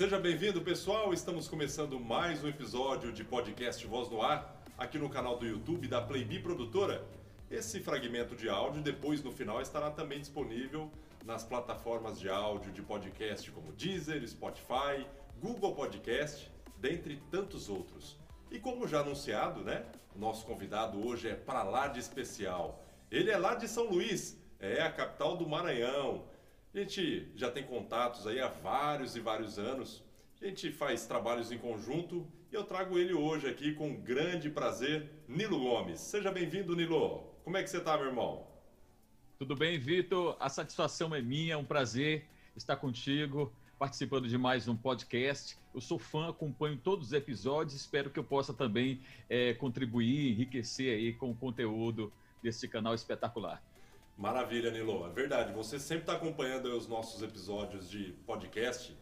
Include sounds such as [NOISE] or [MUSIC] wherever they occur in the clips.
Seja bem-vindo, pessoal. Estamos começando mais um episódio de podcast Voz no Ar, aqui no canal do YouTube da Playbi Produtora. Esse fragmento de áudio, depois no final, estará também disponível nas plataformas de áudio de podcast como Deezer, Spotify, Google Podcast, dentre tantos outros. E como já anunciado, né? Nosso convidado hoje é para lá de especial. Ele é lá de São Luís, é a capital do Maranhão. A gente já tem contatos aí há vários e vários anos. A gente faz trabalhos em conjunto e eu trago ele hoje aqui com grande prazer, Nilo Gomes. Seja bem-vindo, Nilo. Como é que você está, meu irmão? Tudo bem, Vitor? A satisfação é minha, é um prazer estar contigo, participando de mais um podcast. Eu sou fã, acompanho todos os episódios, espero que eu possa também é, contribuir, enriquecer aí com o conteúdo desse canal espetacular. Maravilha, Nilo. É verdade, você sempre está acompanhando os nossos episódios de podcast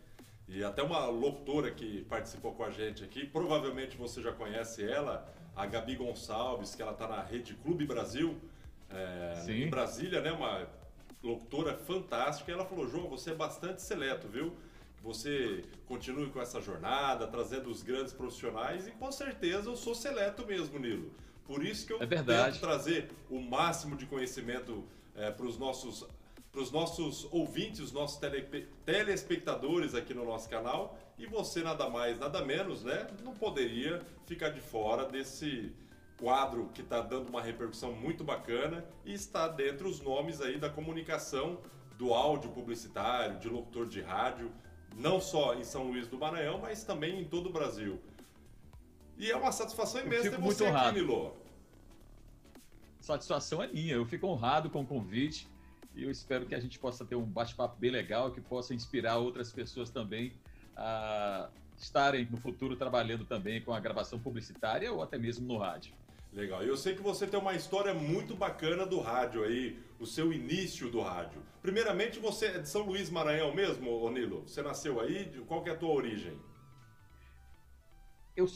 e até uma locutora que participou com a gente aqui, provavelmente você já conhece ela, a Gabi Gonçalves, que ela está na Rede Clube Brasil, é, em Brasília, né? Uma locutora fantástica. E ela falou, João, você é bastante seleto, viu? Você continue com essa jornada, trazendo os grandes profissionais e com certeza eu sou seleto mesmo, Nilo. Por isso que eu é tento trazer o máximo de conhecimento é, para os nossos para os nossos ouvintes, os nossos tele, telespectadores aqui no nosso canal. E você, nada mais, nada menos, né? Não poderia ficar de fora desse quadro que está dando uma repercussão muito bacana e está dentro os nomes aí da comunicação do áudio publicitário, de locutor de rádio, não só em São Luís do Maranhão, mas também em todo o Brasil. E é uma satisfação imensa ter você aqui, Nilo satisfação é minha. Eu fico honrado com o convite e eu espero que a gente possa ter um bate-papo bem legal, que possa inspirar outras pessoas também a estarem no futuro trabalhando também com a gravação publicitária ou até mesmo no rádio. Legal. Eu sei que você tem uma história muito bacana do rádio aí, o seu início do rádio. Primeiramente, você é de São Luís Maranhão mesmo, Onilo? Você nasceu aí? Qual que é a tua origem? Eu,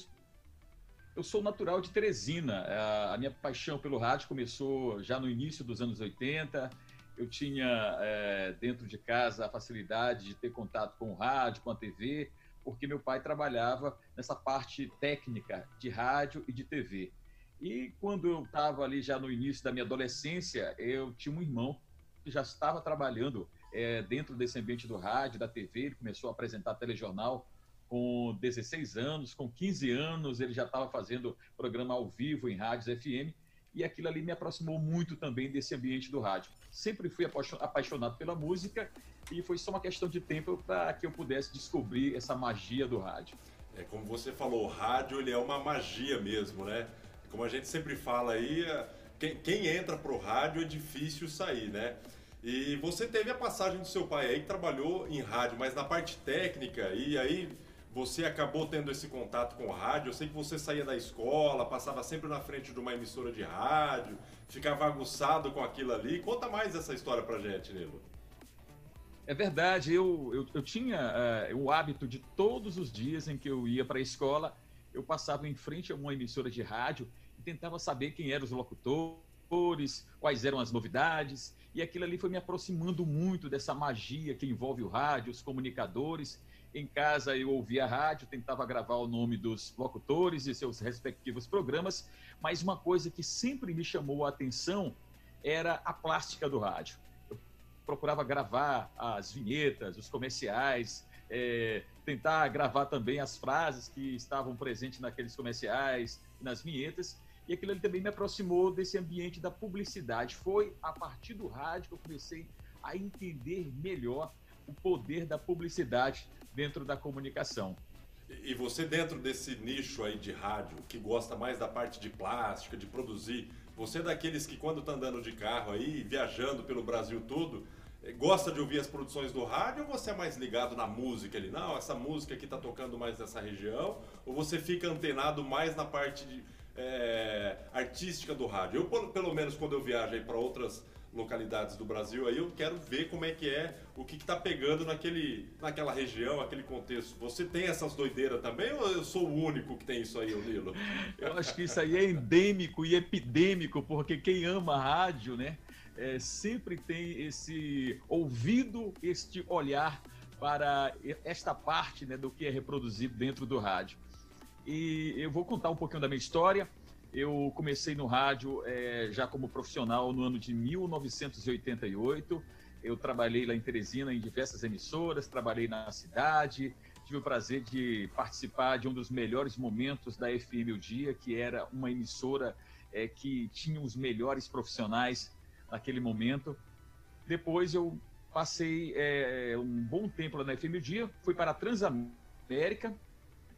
eu sou natural de Teresina. A minha paixão pelo rádio começou já no início dos anos 80. Eu tinha é, dentro de casa a facilidade de ter contato com o rádio, com a TV, porque meu pai trabalhava nessa parte técnica de rádio e de TV. E quando eu estava ali já no início da minha adolescência, eu tinha um irmão que já estava trabalhando é, dentro desse ambiente do rádio, da TV, ele começou a apresentar telejornal com 16 anos, com 15 anos, ele já estava fazendo programa ao vivo em rádios FM, e aquilo ali me aproximou muito também desse ambiente do rádio. Sempre fui apaixonado pela música e foi só uma questão de tempo para que eu pudesse descobrir essa magia do rádio. É como você falou, o rádio ele é uma magia mesmo, né? Como a gente sempre fala aí, é, quem, quem entra pro rádio é difícil sair, né? E você teve a passagem do seu pai aí que trabalhou em rádio, mas na parte técnica, e aí você acabou tendo esse contato com rádio. Eu sei que você saía da escola, passava sempre na frente de uma emissora de rádio, ficava aguçado com aquilo ali. Conta mais essa história pra gente, Nilo. É verdade, eu, eu, eu tinha uh, o hábito de todos os dias em que eu ia para a escola, eu passava em frente a uma emissora de rádio e tentava saber quem eram os locutores, quais eram as novidades, e aquilo ali foi me aproximando muito dessa magia que envolve o rádio, os comunicadores, em casa eu ouvia a rádio, tentava gravar o nome dos locutores e seus respectivos programas, mas uma coisa que sempre me chamou a atenção era a plástica do rádio. Eu procurava gravar as vinhetas, os comerciais, é, tentar gravar também as frases que estavam presentes naqueles comerciais, nas vinhetas, e aquilo também me aproximou desse ambiente da publicidade. Foi a partir do rádio que eu comecei a entender melhor o poder da publicidade dentro da comunicação. E você dentro desse nicho aí de rádio, que gosta mais da parte de plástica, de produzir, você é daqueles que quando está andando de carro aí, viajando pelo Brasil todo, eh, gosta de ouvir as produções do rádio ou você é mais ligado na música ali? Não, essa música aqui está tocando mais nessa região, ou você fica antenado mais na parte de, é, artística do rádio? Eu, pelo menos, quando eu viajo para outras localidades do Brasil aí, eu quero ver como é que é, o que está pegando naquele, naquela região, aquele contexto. Você tem essas doideiras também ou eu sou o único que tem isso aí, Lilo? Eu acho que isso aí é endêmico e epidêmico, porque quem ama rádio, né, é, sempre tem esse ouvido, este olhar para esta parte né, do que é reproduzido dentro do rádio. E eu vou contar um pouquinho da minha história. Eu comecei no rádio é, já como profissional no ano de 1988. Eu trabalhei lá em Teresina em diversas emissoras, trabalhei na cidade, tive o prazer de participar de um dos melhores momentos da FM O Dia, que era uma emissora é, que tinha os melhores profissionais naquele momento. Depois eu passei é, um bom tempo lá na FM O Dia, fui para a Transamérica,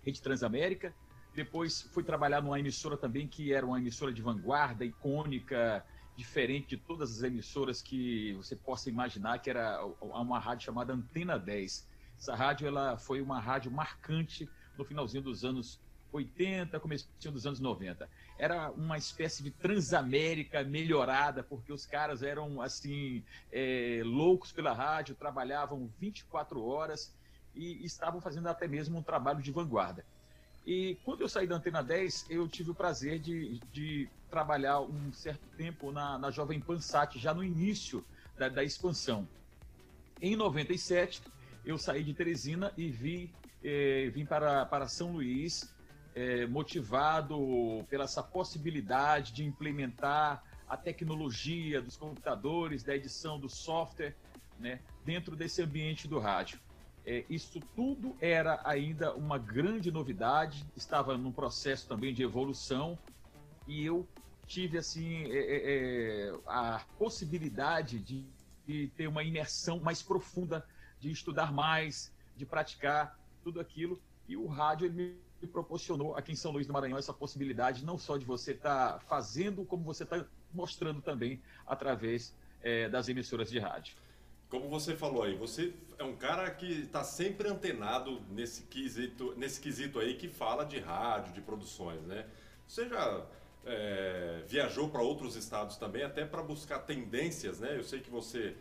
Rede Transamérica, depois fui trabalhar numa emissora também que era uma emissora de vanguarda, icônica, diferente de todas as emissoras que você possa imaginar, que era uma rádio chamada Antena 10. Essa rádio ela foi uma rádio marcante no finalzinho dos anos 80, começo dos anos 90. Era uma espécie de transamérica melhorada, porque os caras eram assim é, loucos pela rádio, trabalhavam 24 horas e estavam fazendo até mesmo um trabalho de vanguarda. E quando eu saí da Antena 10, eu tive o prazer de, de trabalhar um certo tempo na, na Jovem Pan Sat, já no início da, da expansão. Em 97, eu saí de Teresina e vi, eh, vim para, para São Luís, eh, motivado pela essa possibilidade de implementar a tecnologia dos computadores, da edição do software, né, dentro desse ambiente do rádio. É, isso tudo era ainda uma grande novidade, estava num processo também de evolução e eu tive assim é, é, é, a possibilidade de, de, ter uma imersão mais profunda, de estudar mais, de praticar tudo aquilo e o rádio ele me proporcionou aqui em São Luís do Maranhão essa possibilidade não só de você estar tá fazendo como você está mostrando também através é, das emissoras de rádio como você falou aí, você é um cara que está sempre antenado nesse quesito, nesse quesito aí que fala de rádio, de produções, né? Você já é, viajou para outros estados também, até para buscar tendências, né? Eu sei que você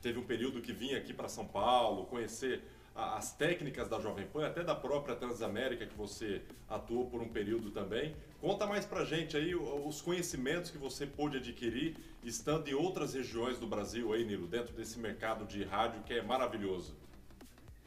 teve um período que vinha aqui para São Paulo, conhecer as técnicas da Jovem Pan, até da própria Transamérica que você atuou por um período também. Conta mais pra gente aí os conhecimentos que você pôde adquirir estando em outras regiões do Brasil aí, Nilo, dentro desse mercado de rádio que é maravilhoso.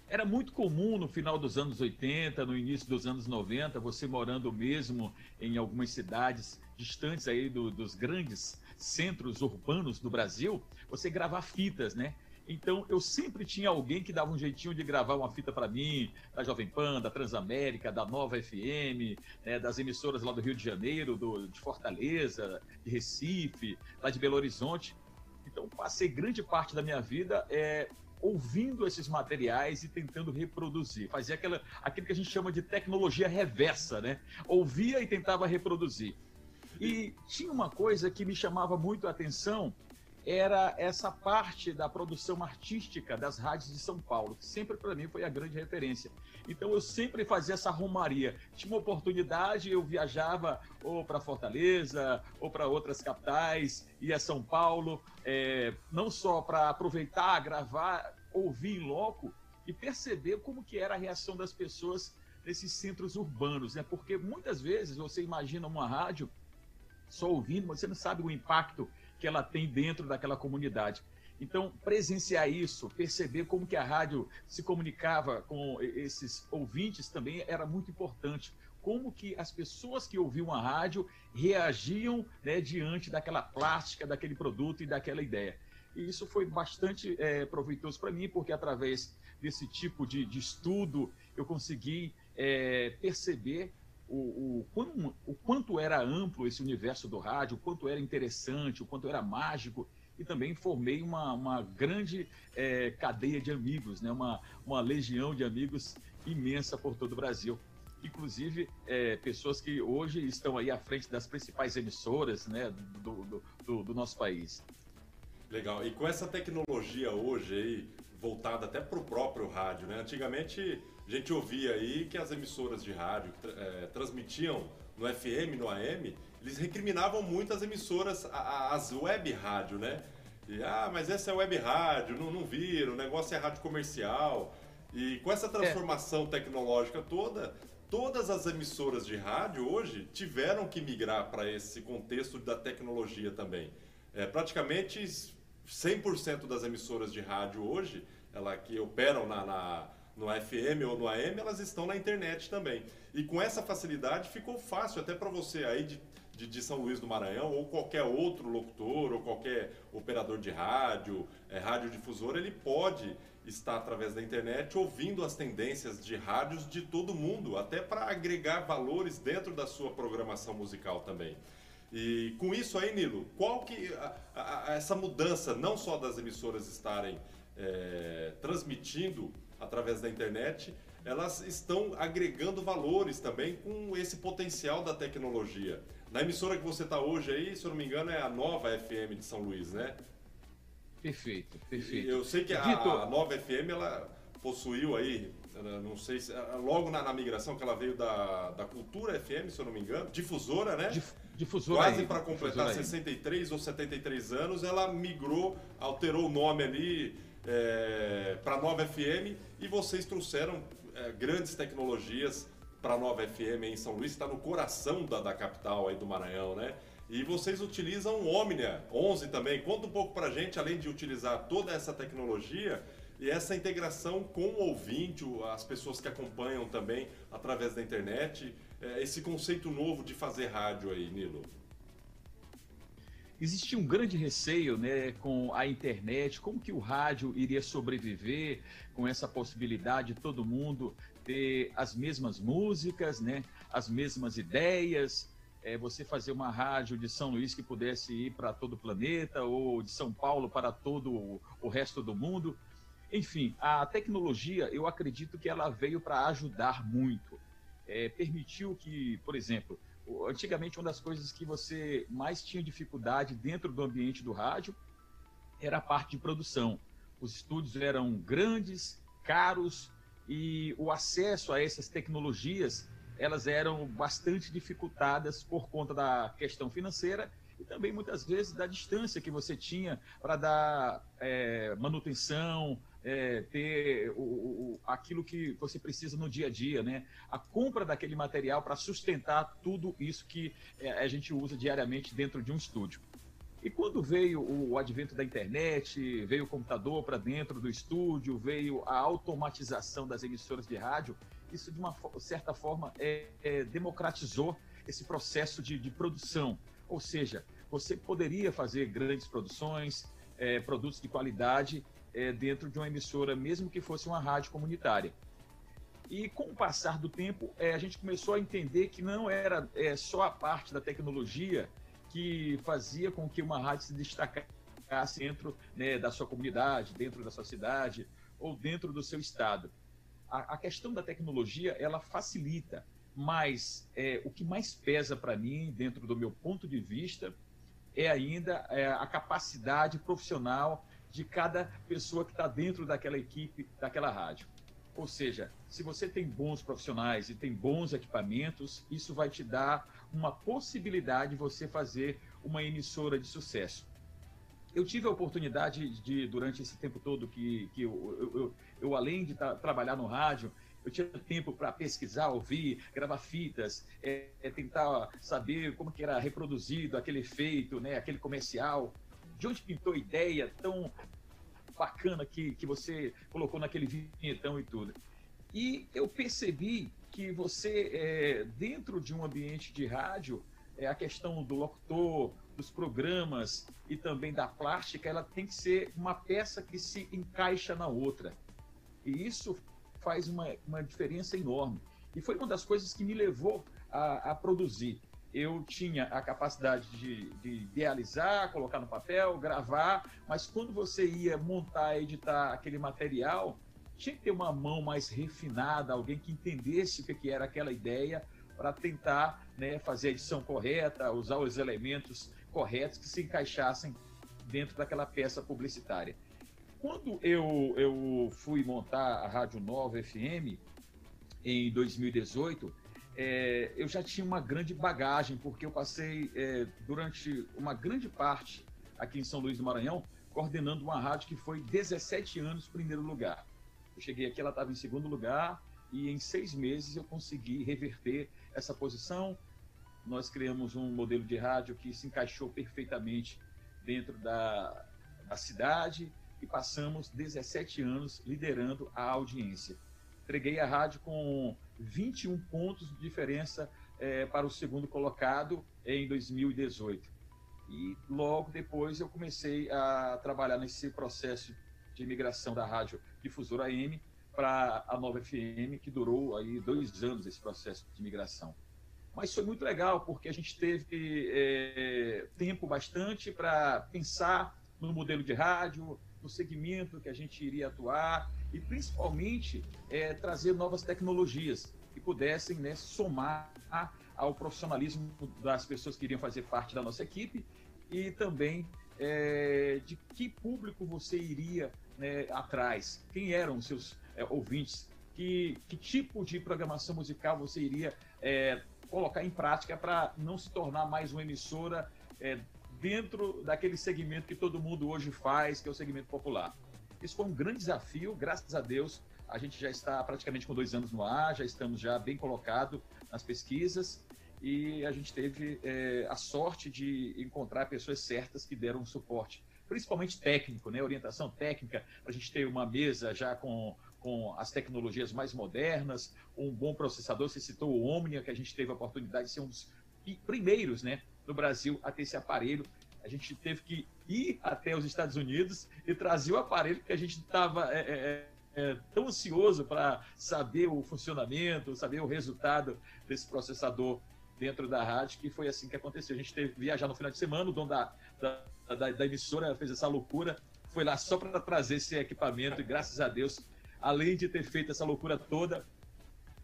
Era muito comum no final dos anos 80, no início dos anos 90, você morando mesmo em algumas cidades distantes aí do, dos grandes centros urbanos do Brasil, você gravar fitas, né? Então eu sempre tinha alguém que dava um jeitinho de gravar uma fita para mim, da Jovem Pan, da Transamérica, da Nova FM, né, das emissoras lá do Rio de Janeiro, do, de Fortaleza, de Recife, lá de Belo Horizonte. Então passei grande parte da minha vida é, ouvindo esses materiais e tentando reproduzir. Fazia aquela, aquilo que a gente chama de tecnologia reversa, né? Ouvia e tentava reproduzir. E tinha uma coisa que me chamava muito a atenção, era essa parte da produção artística das rádios de São Paulo, que sempre para mim foi a grande referência. Então eu sempre fazia essa romaria. Tinha uma oportunidade, eu viajava ou para Fortaleza ou para outras capitais, ia São Paulo, é, não só para aproveitar, gravar, ouvir em loco e perceber como que era a reação das pessoas nesses centros urbanos, né? Porque muitas vezes você imagina uma rádio só ouvindo, mas você não sabe o impacto que ela tem dentro daquela comunidade. Então, presenciar isso, perceber como que a rádio se comunicava com esses ouvintes também era muito importante. Como que as pessoas que ouviam a rádio reagiam né, diante daquela plástica, daquele produto e daquela ideia. E isso foi bastante é, proveitoso para mim, porque através desse tipo de, de estudo eu consegui é, perceber o, o, o quanto era amplo esse universo do rádio, o quanto era interessante, o quanto era mágico, e também formei uma, uma grande é, cadeia de amigos, né? uma, uma legião de amigos imensa por todo o Brasil. Inclusive, é, pessoas que hoje estão aí à frente das principais emissoras né, do, do, do nosso país. Legal. E com essa tecnologia hoje aí, voltada até para o próprio rádio, né? Antigamente a gente ouvia aí que as emissoras de rádio que é, transmitiam no FM, no AM, eles recriminavam muito as emissoras, as web rádio, né? E, ah, mas essa é web rádio, não, não viram, o negócio é rádio comercial. E com essa transformação é. tecnológica toda, todas as emissoras de rádio hoje tiveram que migrar para esse contexto da tecnologia também. É, praticamente 100% das emissoras de rádio hoje ela, que operam na, na, no FM ou no AM, elas estão na internet também. E com essa facilidade ficou fácil até para você aí de, de, de, São Luís do Maranhão ou qualquer outro locutor ou qualquer operador de rádio, é, radiodifusor, ele pode estar através da internet ouvindo as tendências de rádios de todo mundo, até para agregar valores dentro da sua programação musical também. E com isso aí, Nilo, qual que a, a, essa mudança não só das emissoras estarem é, transmitindo através da internet, elas estão agregando valores também com esse potencial da tecnologia. Na emissora que você está hoje aí, se eu não me engano, é a nova FM de São Luís, né? Perfeito, perfeito. Eu sei que a, a nova FM ela possuiu aí, não sei se. Logo na, na, migração que ela veio da, da Cultura FM, se eu não me engano, difusora, né? Dif, difusora. Quase para completar 63 ou 73 anos, ela migrou, alterou o nome ali é, para a nova FM e vocês trouxeram é, grandes tecnologias para a nova FM em São Luís, está no coração da, da capital aí do Maranhão, né? E vocês utilizam o Omnia 11 também. Conta um pouco para a gente, além de utilizar toda essa tecnologia e essa integração com o ouvinte, as pessoas que acompanham também através da internet, é, esse conceito novo de fazer rádio aí, Nilo. Existia um grande receio né, com a internet, como que o rádio iria sobreviver com essa possibilidade de todo mundo ter as mesmas músicas, né, as mesmas ideias, é, você fazer uma rádio de São Luís que pudesse ir para todo o planeta ou de São Paulo para todo o, o resto do mundo. Enfim, a tecnologia, eu acredito que ela veio para ajudar muito. É, permitiu que, por exemplo, antigamente uma das coisas que você mais tinha dificuldade dentro do ambiente do rádio era a parte de produção. Os estúdios eram grandes, caros e o acesso a essas tecnologias elas eram bastante dificultadas por conta da questão financeira e também muitas vezes da distância que você tinha para dar é, manutenção, é, ter o, o, aquilo que você precisa no dia a dia, né? A compra daquele material para sustentar tudo isso que é, a gente usa diariamente dentro de um estúdio. E quando veio o advento da internet, veio o computador para dentro do estúdio, veio a automatização das emissoras de rádio, isso de uma certa forma é, é, democratizou esse processo de, de, produção. Ou seja, você poderia fazer grandes produções, é, produtos de qualidade é, dentro de uma emissora, mesmo que fosse uma rádio comunitária. E com o passar do tempo, é, a gente começou a entender que não era é, só a parte da tecnologia que fazia com que uma rádio se destacasse dentro né, da sua comunidade, dentro da sua cidade ou dentro do seu estado a, a questão da tecnologia ela facilita, mas é, o que mais pesa para mim, dentro do meu ponto de vista, é ainda é, a capacidade profissional de cada pessoa que está dentro daquela equipe, daquela rádio. Ou seja, se você tem bons profissionais e tem bons equipamentos, isso vai te dar uma possibilidade de você fazer uma emissora de sucesso. Eu tive a oportunidade de, durante esse tempo todo que, que eu, eu, eu além de tra trabalhar no rádio, eu tinha tempo para pesquisar, ouvir, gravar fitas, é, é, tentar saber como que era reproduzido aquele efeito, né, aquele comercial. De onde pintou a ideia tão bacana que, que você colocou naquele vinhetão e tudo. E eu percebi que você, é, dentro de um ambiente de rádio, é, a questão do locutor, dos programas e também da plástica, ela tem que ser uma peça que se encaixa na outra. E isso faz uma, uma diferença enorme. E foi uma das coisas que me levou a, a produzir. Eu tinha a capacidade de, de, idealizar, colocar no papel, gravar, mas quando você ia montar, editar aquele material, tinha que ter uma mão mais refinada, alguém que entendesse o que era aquela ideia, para tentar né, fazer a edição correta, usar os elementos corretos que se encaixassem dentro daquela peça publicitária. Quando eu, eu fui montar a Rádio Nova FM, em 2018, é, eu já tinha uma grande bagagem, porque eu passei é, durante uma grande parte aqui em São Luís do Maranhão coordenando uma rádio que foi 17 anos primeiro lugar. Eu cheguei aqui, ela estava em segundo lugar, e em seis meses eu consegui reverter essa posição, nós criamos um modelo de rádio que se encaixou perfeitamente dentro da, da cidade, e passamos 17 anos liderando a audiência. Entreguei a rádio com 21 pontos de diferença é, para o segundo colocado em 2018. E logo depois eu comecei a trabalhar nesse processo de migração da rádio difusora AM para a nova FM, que durou aí dois anos esse processo de migração. Mas foi muito legal, porque a gente teve é, tempo bastante para pensar no modelo de rádio, no segmento que a gente iria atuar e principalmente é, trazer novas tecnologias que pudessem né, somar ao profissionalismo das pessoas que iriam fazer parte da nossa equipe e também é, de que público você iria né, atrás, quem eram os seus é, ouvintes, que, que, tipo de programação musical você iria é, colocar em prática para não se tornar mais uma emissora é, dentro daquele segmento que todo mundo hoje faz, que é o segmento popular. Isso foi um grande desafio, graças a Deus, a gente já está praticamente com dois anos no ar, já estamos já bem colocado nas pesquisas e a gente teve é, a sorte de encontrar pessoas certas que deram suporte, principalmente técnico, né, orientação técnica, para a gente ter uma mesa já com, com as tecnologias mais modernas, um bom processador. Você citou o Omnia, que a gente teve a oportunidade de ser um dos primeiros né, no Brasil a ter esse aparelho. A gente teve que ir até os Estados Unidos e trazer o aparelho que a gente estava é, é, é, tão ansioso para saber o funcionamento, saber o resultado desse processador dentro da rádio, que foi assim que aconteceu. A gente teve que viajar no final de semana, o dono da, da, da, da emissora fez essa loucura, foi lá só para trazer esse equipamento e graças a Deus, além de ter feito essa loucura toda,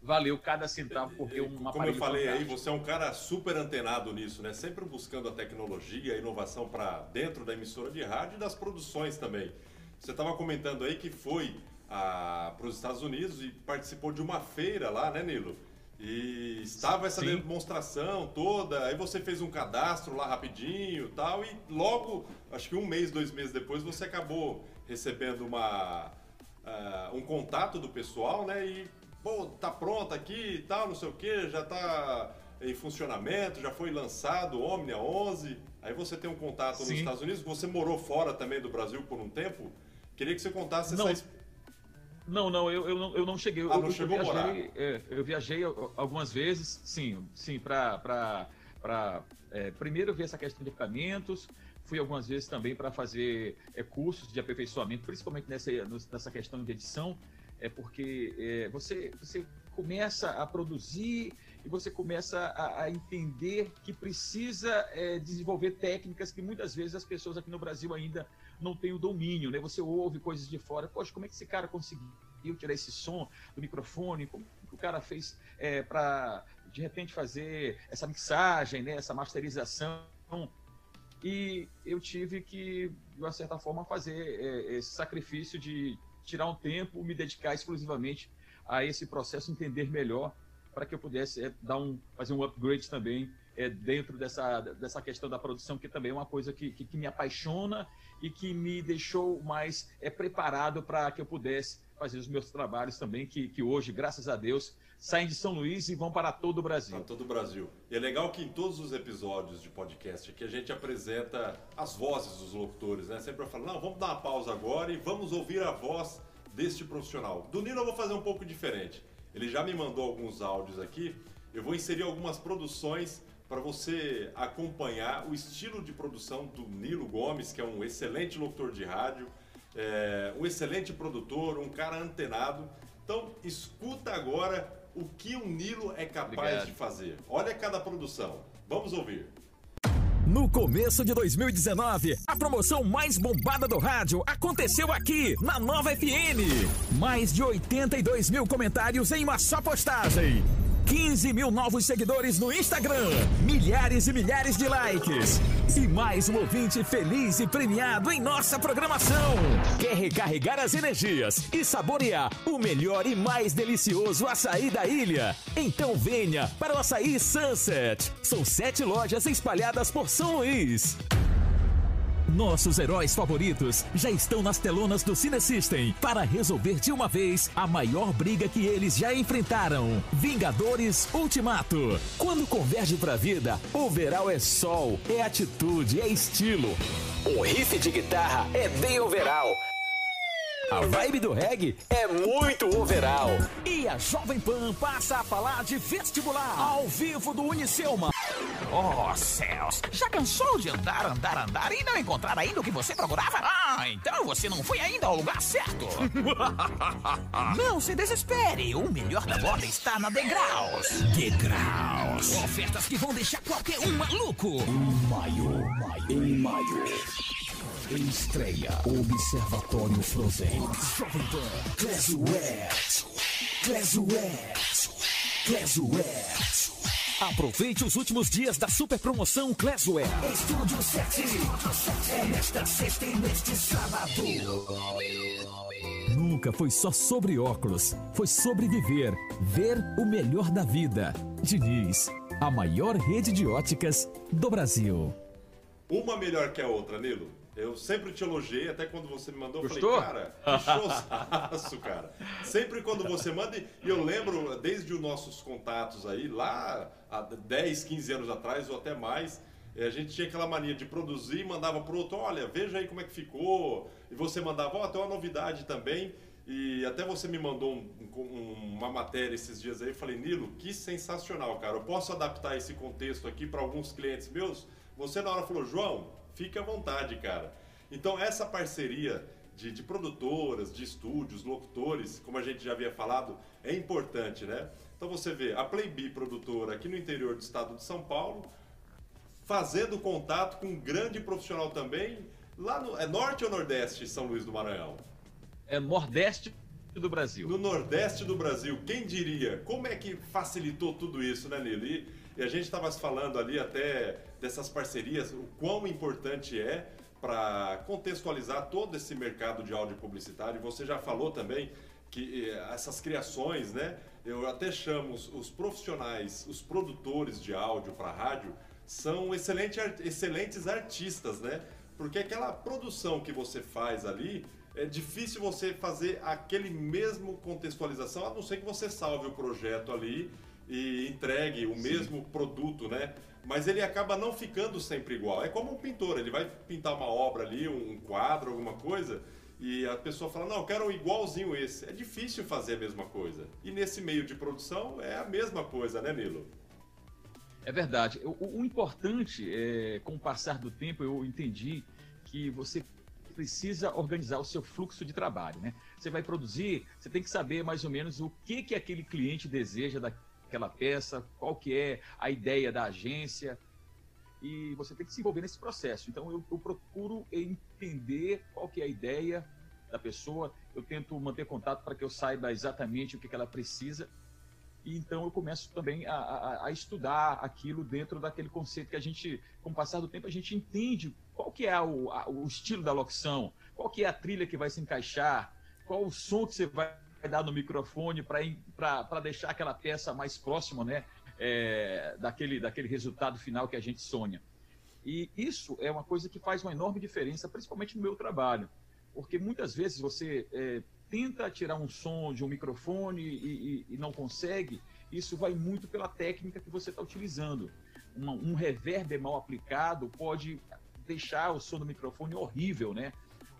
valeu cada centavo, porque uma Como eu falei fantástico. aí, você é um cara super antenado nisso, né? Sempre buscando a tecnologia, a inovação para dentro da emissora de rádio e das produções também. Você estava comentando aí que foi para os Estados Unidos e participou de uma feira lá, né, Nilo? E estava essa Sim. demonstração toda, aí você fez um cadastro lá rapidinho tal, e logo, acho que um mês, dois meses depois, você acabou recebendo uma, uh, um contato do pessoal, né? E, pô, tá pronto aqui e tal, não sei o que, já tá em funcionamento, já foi lançado o Omnia 11. Aí você tem um contato Sim. nos Estados Unidos, você morou fora também do Brasil por um tempo. Queria que você contasse não. essa não, não, eu, eu, não, eu não cheguei. Ah, eu, não eu, chegou eu viajei, é, eu viajei algumas vezes, sim, sim, para. É, primeiro ver essa questão de equipamentos, fui algumas vezes também para fazer é, cursos de aperfeiçoamento, principalmente nessa, nessa questão de edição, é porque é, você, você começa a produzir e você começa a, a entender que precisa é, desenvolver técnicas que muitas vezes as pessoas aqui no Brasil ainda não tem o domínio, né? Você ouve coisas de fora, poxa, como é que esse cara conseguiu tirar esse som do microfone? Como que o cara fez é, para, de repente, fazer essa mixagem, né? essa masterização? E eu tive que, de uma certa forma, fazer é, esse sacrifício de tirar um tempo, me dedicar exclusivamente a esse processo, entender melhor, para que eu pudesse é, dar um, fazer um upgrade também é, dentro dessa, dessa questão da produção, que também é uma coisa que, que, que me apaixona e que me deixou mais é, preparado para que eu pudesse fazer os meus trabalhos também, que, que hoje, graças a Deus, saem de São Luís e vão para todo o Brasil. Para todo o Brasil. E é legal que em todos os episódios de podcast que a gente apresenta as vozes dos locutores, né? Sempre eu falo, não, vamos dar uma pausa agora e vamos ouvir a voz deste profissional. Do Nino eu vou fazer um pouco diferente. Ele já me mandou alguns áudios aqui. Eu vou inserir algumas produções para você acompanhar o estilo de produção do Nilo Gomes, que é um excelente locutor de rádio, é, um excelente produtor, um cara antenado. Então, escuta agora o que o Nilo é capaz Obrigado. de fazer. Olha cada produção. Vamos ouvir. No começo de 2019, a promoção mais bombada do rádio aconteceu aqui, na Nova FM. Mais de 82 mil comentários em uma só postagem. 15 mil novos seguidores no Instagram, milhares e milhares de likes. E mais um ouvinte feliz e premiado em nossa programação. Quer recarregar as energias e saborear o melhor e mais delicioso açaí da ilha? Então venha para o Açaí Sunset. São sete lojas espalhadas por São Luís. Nossos heróis favoritos já estão nas telonas do System para resolver de uma vez a maior briga que eles já enfrentaram. Vingadores Ultimato. Quando converge pra vida, o Overall é sol, é atitude, é estilo. Um riff de guitarra é bem overall. A vibe do reggae é muito overall. E a Jovem Pan passa a falar de vestibular ao vivo do Unicelma. Oh, céus! Já cansou de andar, andar, andar e não encontrar ainda o que você procurava? Ah, então você não foi ainda ao lugar certo. [LAUGHS] não se desespere, o melhor da moda está na Degraus. Degraus. Ofertas que vão deixar qualquer um maluco. Em maio, maio, em maio. Estreia Observatório Frozen. Jovem Pan. Class West. Class West. Class West. Aproveite os últimos dias da super promoção Classware. Estúdio 7. É nesta sexta e neste sábado. Nunca foi só sobre óculos. Foi sobre viver. Ver o melhor da vida. Diniz, a maior rede de óticas do Brasil. Uma melhor que a outra, Nilo. Eu sempre te elogiei, até quando você me mandou, eu Gostou? falei, cara, que showzaço, cara. Sempre quando você manda, e eu lembro desde os nossos contatos aí, lá há 10, 15 anos atrás ou até mais, eh, a gente tinha aquela mania de produzir e mandava pro outro, olha, veja aí como é que ficou. E você mandava, ó, oh, tem uma novidade também. E até você me mandou um, um, uma matéria esses dias aí, eu falei, Nilo, que sensacional, cara. Eu posso adaptar esse contexto aqui para alguns clientes meus? Você na hora falou, João, Fique à vontade, cara. Então, essa parceria de, de, produtoras, de estúdios, locutores, como a gente já havia falado, é importante, né? Então, você vê a Playbee produtora aqui no interior do estado de São Paulo, fazendo contato com um grande profissional também, lá no. É norte ou nordeste São Luís do Maranhão? É nordeste do Brasil. No nordeste do Brasil, quem diria? Como é que facilitou tudo isso, né, Nilo? E, e a gente estava falando ali até dessas parcerias, o quão importante é para contextualizar todo esse mercado de áudio publicitário. Você já falou também que eh, essas criações, né? Eu até chamo os, os profissionais, os produtores de áudio para rádio, são excelente, excelentes artistas, né? Porque aquela produção que você faz ali, é difícil você fazer aquele mesmo contextualização, a não ser que você salve o projeto ali e entregue o Sim. mesmo produto, né? Mas ele acaba não ficando sempre igual. É como um pintor, ele vai pintar uma obra ali, um quadro, alguma coisa, e a pessoa fala, não, eu quero igualzinho esse. É difícil fazer a mesma coisa. E nesse meio de produção é a mesma coisa, né, Nilo? É verdade. O, o importante, é, com o passar do tempo, eu entendi que você precisa organizar o seu fluxo de trabalho, né? Você vai produzir, você tem que saber mais ou menos o que que aquele cliente deseja daquela peça, qual que é a ideia da agência, e você tem que se envolver nesse processo. Então eu, eu procuro entender qual que é a ideia da pessoa, eu tento manter contato para que eu saiba exatamente o que, que ela precisa. E então eu começo também a, a, a, estudar aquilo dentro daquele conceito que a gente, com o passar do tempo, a gente entende qual que é o, a, o estilo da locução, qual que é a trilha que vai se encaixar, qual o som que você vai dar no microfone para deixar aquela peça mais próxima né, é, daquele, daquele resultado final que a gente sonha. E isso é uma coisa que faz uma enorme diferença, principalmente no meu trabalho, porque muitas vezes você é, tenta tirar um som de um microfone e, e, e não consegue, isso vai muito pela técnica que você está utilizando. Uma, um reverb mal aplicado pode deixar o som do microfone horrível, né?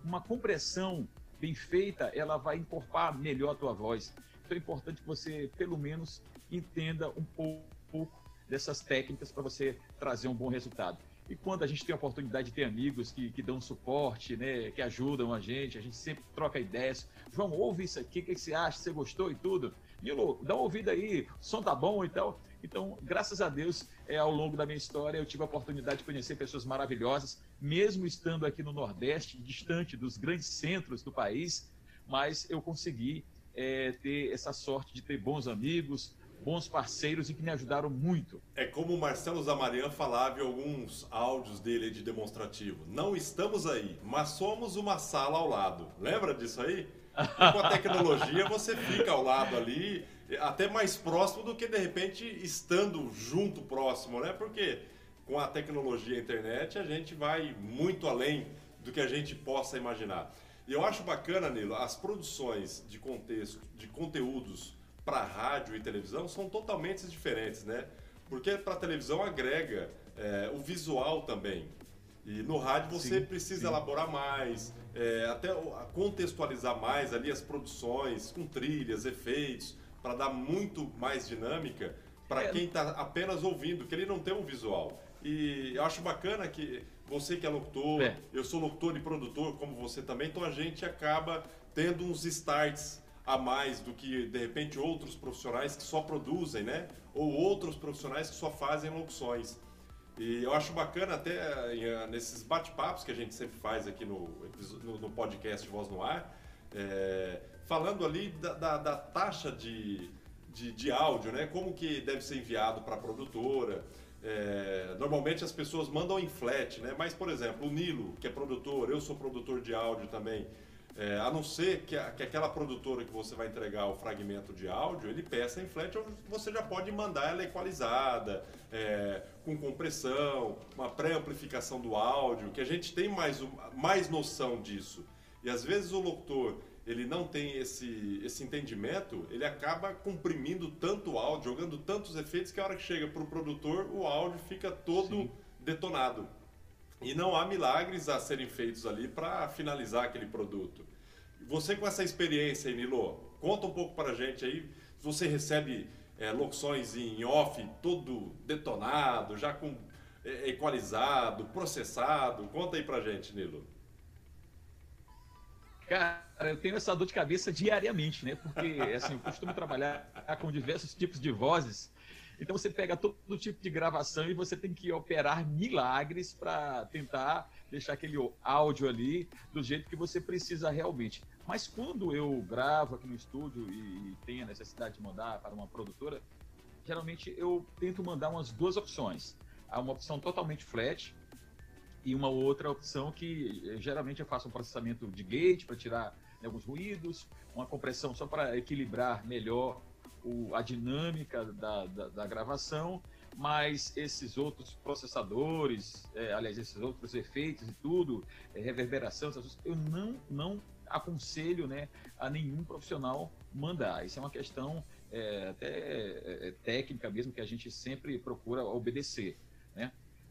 Uma compressão bem feita, ela vai encorpar melhor a tua voz. Então é importante que você, pelo menos, entenda um pouco, dessas técnicas para você trazer um bom resultado. E quando a gente tem a oportunidade de ter amigos que, que dão suporte, né, que ajudam a gente, a gente sempre troca ideias. João, ouve isso aqui, o que, que você acha? Você gostou e tudo? Nilo, dá uma ouvida aí, o som tá bom e tal. Então, graças a Deus, é, ao longo da minha história, eu tive a oportunidade de conhecer pessoas maravilhosas, mesmo estando aqui no Nordeste, distante dos grandes centros do país, mas eu consegui é, ter essa sorte de ter bons amigos, bons parceiros e que me ajudaram muito. É como o Marcelo Zamarian falava em alguns áudios dele de demonstrativo. Não estamos aí, mas somos uma sala ao lado. Lembra disso aí? E com a tecnologia você fica ao lado ali, até mais próximo do que de repente estando junto próximo, né? Porque com a tecnologia e a internet a gente vai muito além do que a gente possa imaginar. E eu acho bacana, Nilo, as produções de contexto, de conteúdos para rádio e televisão são totalmente diferentes, né? Porque para televisão agrega é, o visual também. E no rádio você sim, precisa sim. elaborar mais, é, até contextualizar mais ali as produções, com trilhas, efeitos, para dar muito mais dinâmica para é. quem está apenas ouvindo, que ele não tem um visual. E eu acho bacana que você que é locutor, é. eu sou locutor e produtor, como você também, então a gente acaba tendo uns starts a mais do que de repente outros profissionais que só produzem, né? Ou outros profissionais que só fazem locuções. E eu acho bacana até eh, nesses bate-papos que a gente sempre faz aqui no, no, no podcast Voz no Ar, é, falando ali da, da, da taxa de, de, de, áudio, né? Como que deve ser enviado para a produtora. É, normalmente as pessoas mandam em flat, né? Mas, por exemplo, o Nilo, que é produtor, eu sou produtor de áudio também. É, a não ser que, a, que, aquela produtora que você vai entregar o fragmento de áudio, ele peça em flat, você já pode mandar ela equalizada, é, com compressão, uma pré-amplificação do áudio, que a gente tem mais, mais noção disso. E às vezes o locutor ele não tem esse, esse entendimento, ele acaba comprimindo tanto o áudio, jogando tantos efeitos, que a hora que chega para o produtor, o áudio fica todo Sim. detonado. E não há milagres a serem feitos ali para finalizar aquele produto. Você com essa experiência aí, Nilo, conta um pouco para a gente aí, você recebe é, locuções em off todo detonado, já com é, equalizado, processado, conta aí para a gente, Nilo. Cara, eu tenho essa dor de cabeça diariamente, né? Porque, assim, eu costumo trabalhar com diversos tipos de vozes. Então, você pega todo tipo de gravação e você tem que operar milagres para tentar deixar aquele áudio ali do jeito que você precisa realmente. Mas quando eu gravo aqui no estúdio e tenho a necessidade de mandar para uma produtora, geralmente eu tento mandar umas duas opções. Há uma opção totalmente flat, e uma outra opção que eh, geralmente eu faço um processamento de gate para tirar alguns ruídos, uma compressão só para equilibrar melhor o, a dinâmica da, da, da, gravação, mas esses outros processadores, é, aliás, esses outros efeitos e tudo, é, reverberação, eu não, não aconselho né, a nenhum profissional mandar. Isso é uma questão é, até técnica mesmo que a gente sempre procura obedecer.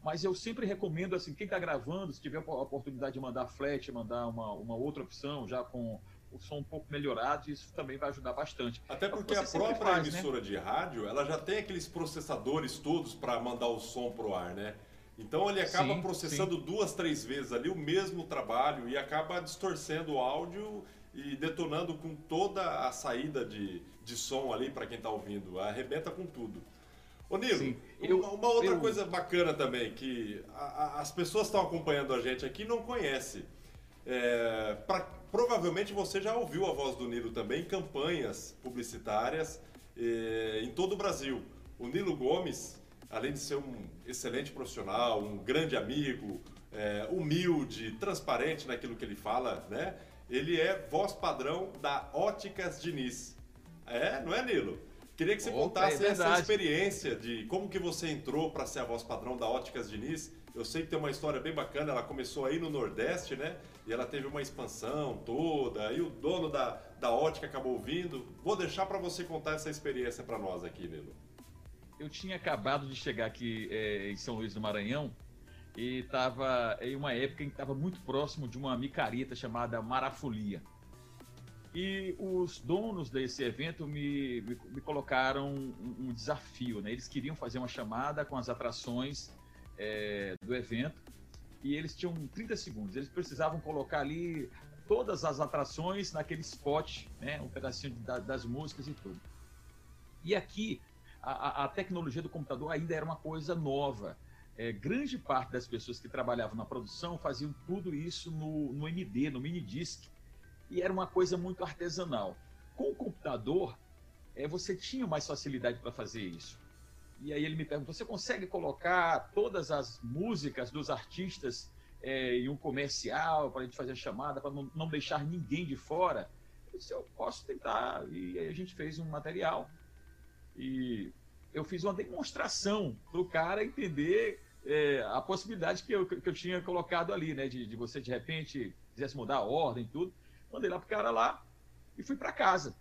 Mas eu sempre recomendo, assim, quem está gravando, se tiver a oportunidade de mandar flat, mandar uma, uma outra opção, já com o som um pouco melhorado, isso também vai ajudar bastante. Até porque a própria faz, né? emissora né? de rádio, ela já tem aqueles processadores todos para mandar o som pro ar, né? Então ele acaba sim, processando sim. duas, três vezes ali o mesmo trabalho e acaba distorcendo o áudio e detonando com toda a saída de, de som ali para quem está ouvindo. Arrebenta com tudo. Ô Nilo, eu, uma, uma, outra eu... coisa bacana também, que a, a, as pessoas que estão acompanhando a gente aqui não conhecem. É, pra, provavelmente você já ouviu a voz do Nilo também em campanhas publicitárias é, em todo o Brasil. O Nilo Gomes, além de ser um excelente profissional, um grande amigo, é, humilde, transparente naquilo que ele fala, né? Ele é voz padrão da Óticas Diniz. É, não é, Nilo? Queria que você Opa, contasse é essa experiência de como que você entrou para ser a voz padrão da Óticas Diniz. Eu sei que tem uma história bem bacana, ela começou aí no Nordeste, né? E ela teve uma expansão toda, e o dono da, da ótica acabou vindo. Vou deixar para você contar essa experiência para nós aqui, Nilo. Eu tinha acabado de chegar aqui é, em São Luís do Maranhão e estava em uma época em que estava muito próximo de uma micareta chamada Marafolia. E os donos desse evento me, me, me colocaram um, um, desafio, né? Eles queriam fazer uma chamada com as atrações é, do evento e eles tinham 30 segundos. Eles precisavam colocar ali todas as atrações naquele spot, né? Um pedacinho da, das músicas e tudo. E aqui a, a, tecnologia do computador ainda era uma coisa nova. É, grande parte das pessoas que trabalhavam na produção faziam tudo isso no, no MD, no mini disc e era uma coisa muito artesanal. Com o computador, é, você tinha mais facilidade para fazer isso. E aí ele me perguntou: você consegue colocar todas as músicas dos artistas é, em um comercial para a gente fazer a chamada, para não, não, deixar ninguém de fora? Eu disse: eu posso tentar. E aí a gente fez um material e eu fiz uma demonstração para o cara entender é, a possibilidade que eu, que eu tinha colocado ali, né? De, de você de repente quisesse mudar a ordem tudo. Mandei lá pro cara lá e fui para casa.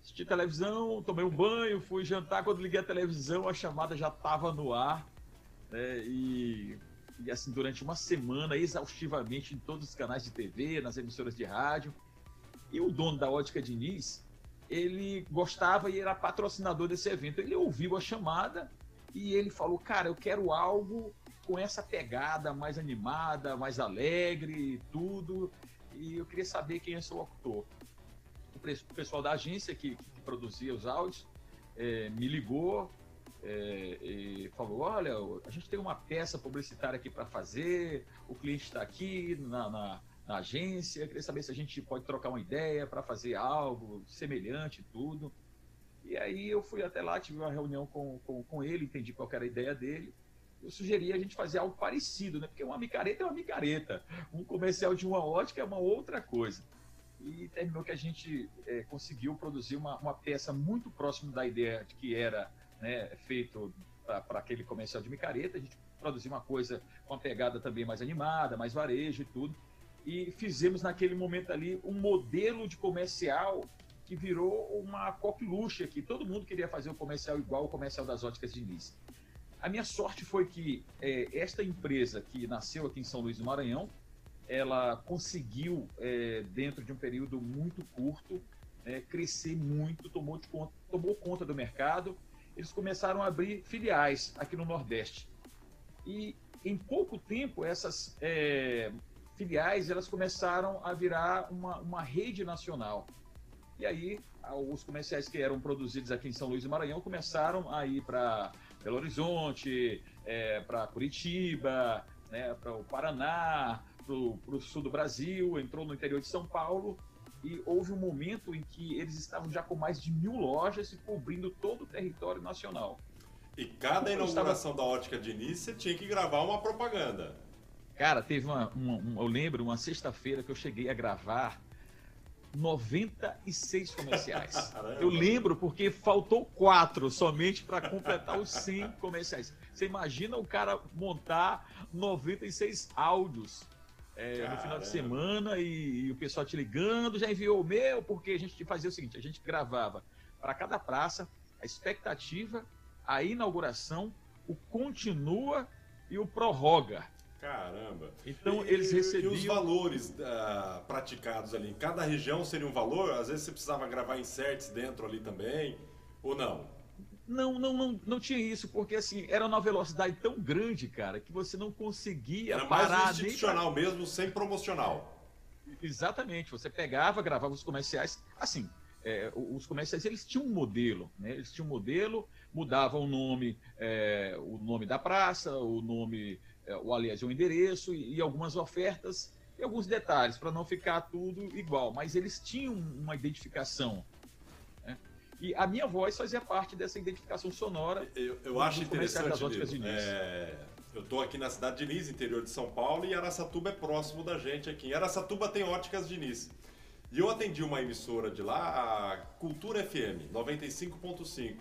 Assisti televisão, tomei um banho, fui jantar. Quando liguei a televisão, a chamada já estava no ar. Né? E e assim durante uma semana exaustivamente em todos os canais de TV, nas emissoras de rádio. E o dono da Ótica Diniz, ele gostava e era patrocinador desse evento. Ele ouviu a chamada e ele falou: "Cara, eu quero algo com essa pegada mais animada, mais alegre, tudo. E eu queria saber quem é seu locutor. O pessoal da agência que, que produzia os áudios é, me ligou é, e falou: Olha, a gente tem uma peça publicitária aqui para fazer, o cliente está aqui na, na, na, agência, queria saber se a gente pode trocar uma ideia para fazer algo semelhante tudo. E aí eu fui até lá, tive uma reunião com, com, com ele, entendi qual era a ideia dele. Eu sugeri a gente fazer algo parecido, né? Porque uma micareta é uma micareta, um comercial de uma ótica é uma outra coisa e terminou que a gente é, conseguiu produzir uma, uma, peça muito próxima da ideia de que era né, feito para aquele comercial de micareta. A gente produziu uma coisa com uma pegada também mais animada, mais varejo e tudo. E fizemos naquele momento ali um modelo de comercial que virou uma coqueluche aqui. Todo mundo queria fazer o comercial igual o comercial das óticas de Nice. A minha sorte foi que é, esta empresa que nasceu aqui em São Luís do Maranhão, ela conseguiu, é, dentro de um período muito curto, é, crescer muito, tomou, conta, tomou conta do mercado. Eles começaram a abrir filiais aqui no Nordeste. E em pouco tempo, essas é, filiais elas começaram a virar uma, uma rede nacional. E aí, os comerciais que eram produzidos aqui em São Luís do Maranhão começaram a ir para Belo Horizonte, é, para Curitiba, né, para o Paraná, para o sul do Brasil, entrou no interior de São Paulo e houve um momento em que eles estavam já com mais de mil lojas e cobrindo todo o território nacional. E cada inauguração estava... da ótica de início tinha que gravar uma propaganda. Cara, teve uma, uma, uma eu lembro, uma sexta-feira que eu cheguei a gravar 96 comerciais. Eu lembro porque faltou quatro somente para completar os 100 comerciais. Você imagina o cara montar 96 áudios é, no final de semana e, e, o pessoal te ligando, já enviou o meu, porque a gente fazia o seguinte: a gente gravava para cada praça a expectativa, a inauguração, o continua e o prorroga. Caramba! Então e, eles recebiam. E os valores uh, praticados ali? Em cada região seria um valor? Às vezes você precisava gravar inserts dentro ali também, ou não? Não, não, não, não tinha isso, porque assim, era uma velocidade tão grande, cara, que você não conseguia era parar. Mais institucional pra... mesmo, sem promocional. Exatamente, você pegava, gravava os comerciais, assim, é, os comerciais eles tinham um modelo, né? Eles tinham um modelo, mudavam o nome, é, o nome da praça, o nome, é, o aliás, o endereço e, e algumas ofertas e alguns detalhes para não ficar tudo igual, mas eles tinham uma identificação. E a minha voz fazia parte dessa identificação sonora. Eu, eu acho interessante. É, eu estou aqui na cidade de Diniz, interior de São Paulo, e Araçatuba é próximo da gente aqui. Em Araçatuba tem óticas Diniz. E eu atendi uma emissora de lá, a Cultura FM 95.5.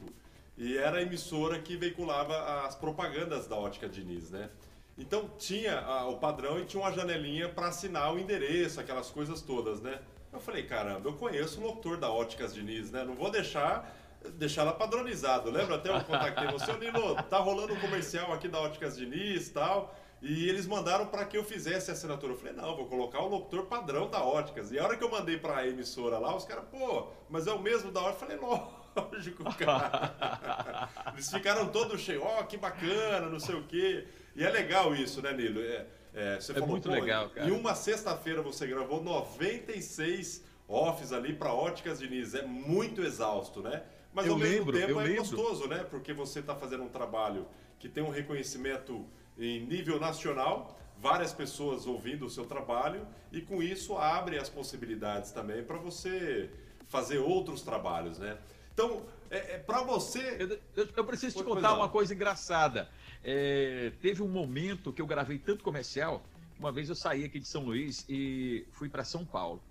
E era a emissora que veiculava as propagandas da ótica Diniz, né? Então tinha a, o padrão e tinha uma janelinha para assinar o endereço, aquelas coisas todas, né? Eu falei, caramba, eu conheço o locutor da Óticas Diniz, né? Não vou deixar deixar ela padronizado. Lembra até eu contactei você, Nilo, tá rolando um comercial aqui da Óticas Diniz e tal. E eles mandaram para que eu fizesse a assinatura. Eu falei, não, vou colocar o locutor padrão da Óticas. E a hora que eu mandei para a emissora lá, os caras, pô, mas é o mesmo da Óticas. Eu falei, lógico, cara. [LAUGHS] eles ficaram todos cheios, ó, oh, que bacana, não sei o quê. E é legal isso, né, Nilo? É, é, você é falou, muito legal, cara. Em uma sexta-feira você gravou 96 offs ali para Óticas Diniz. É muito exausto, né? Mas eu ao lembro, mesmo tempo é lembro. gostoso, né? Porque você está fazendo um trabalho que tem um reconhecimento em nível nacional, várias pessoas ouvindo o seu trabalho e com isso abre as possibilidades também para você fazer outros trabalhos, né? Então, é, é para você. Eu, eu, eu preciso te contar uma coisa engraçada. É, teve um momento que eu gravei tanto comercial, uma vez eu saí aqui de São Luís e fui para São Paulo.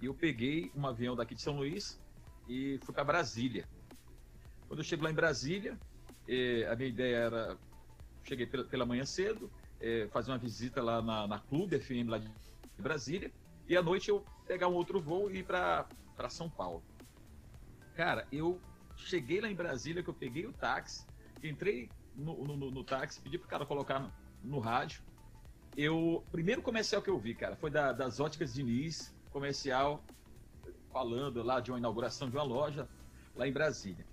E eu peguei um avião daqui de São Luís e fui para Brasília. Quando eu chego lá em Brasília, é, a minha ideia era cheguei pela, pela manhã cedo, é, fazer uma visita lá na, na Clube FM lá de Brasília, e à noite eu pegar um outro voo e ir para São Paulo. Cara, eu cheguei lá em Brasília, que eu peguei o táxi, entrei no, no, no táxi, pedi pro cara colocar no, no rádio. Eu, primeiro comercial que eu vi, cara, foi da, das óticas Diniz, comercial falando lá de uma inauguração de uma loja lá em Brasília.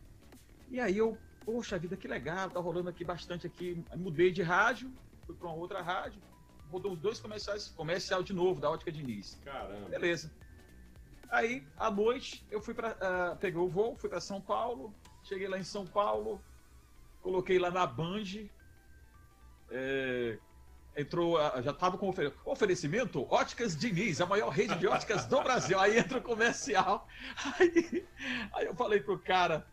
E aí eu, poxa vida, que legal, tá rolando aqui bastante aqui. Mudei de rádio, fui para uma outra rádio, rodou os dois comerciais, comercial de novo, da ótica Diniz. Caramba. Beleza. Aí, à noite, eu fui para. Uh, peguei o voo, fui para São Paulo. Cheguei lá em São Paulo, coloquei lá na Band. É, entrou, já estava com ofer oferecimento Óticas Diniz, a maior rede de óticas do Brasil. Aí entra o comercial. [LAUGHS] Aí, aí eu falei pro cara,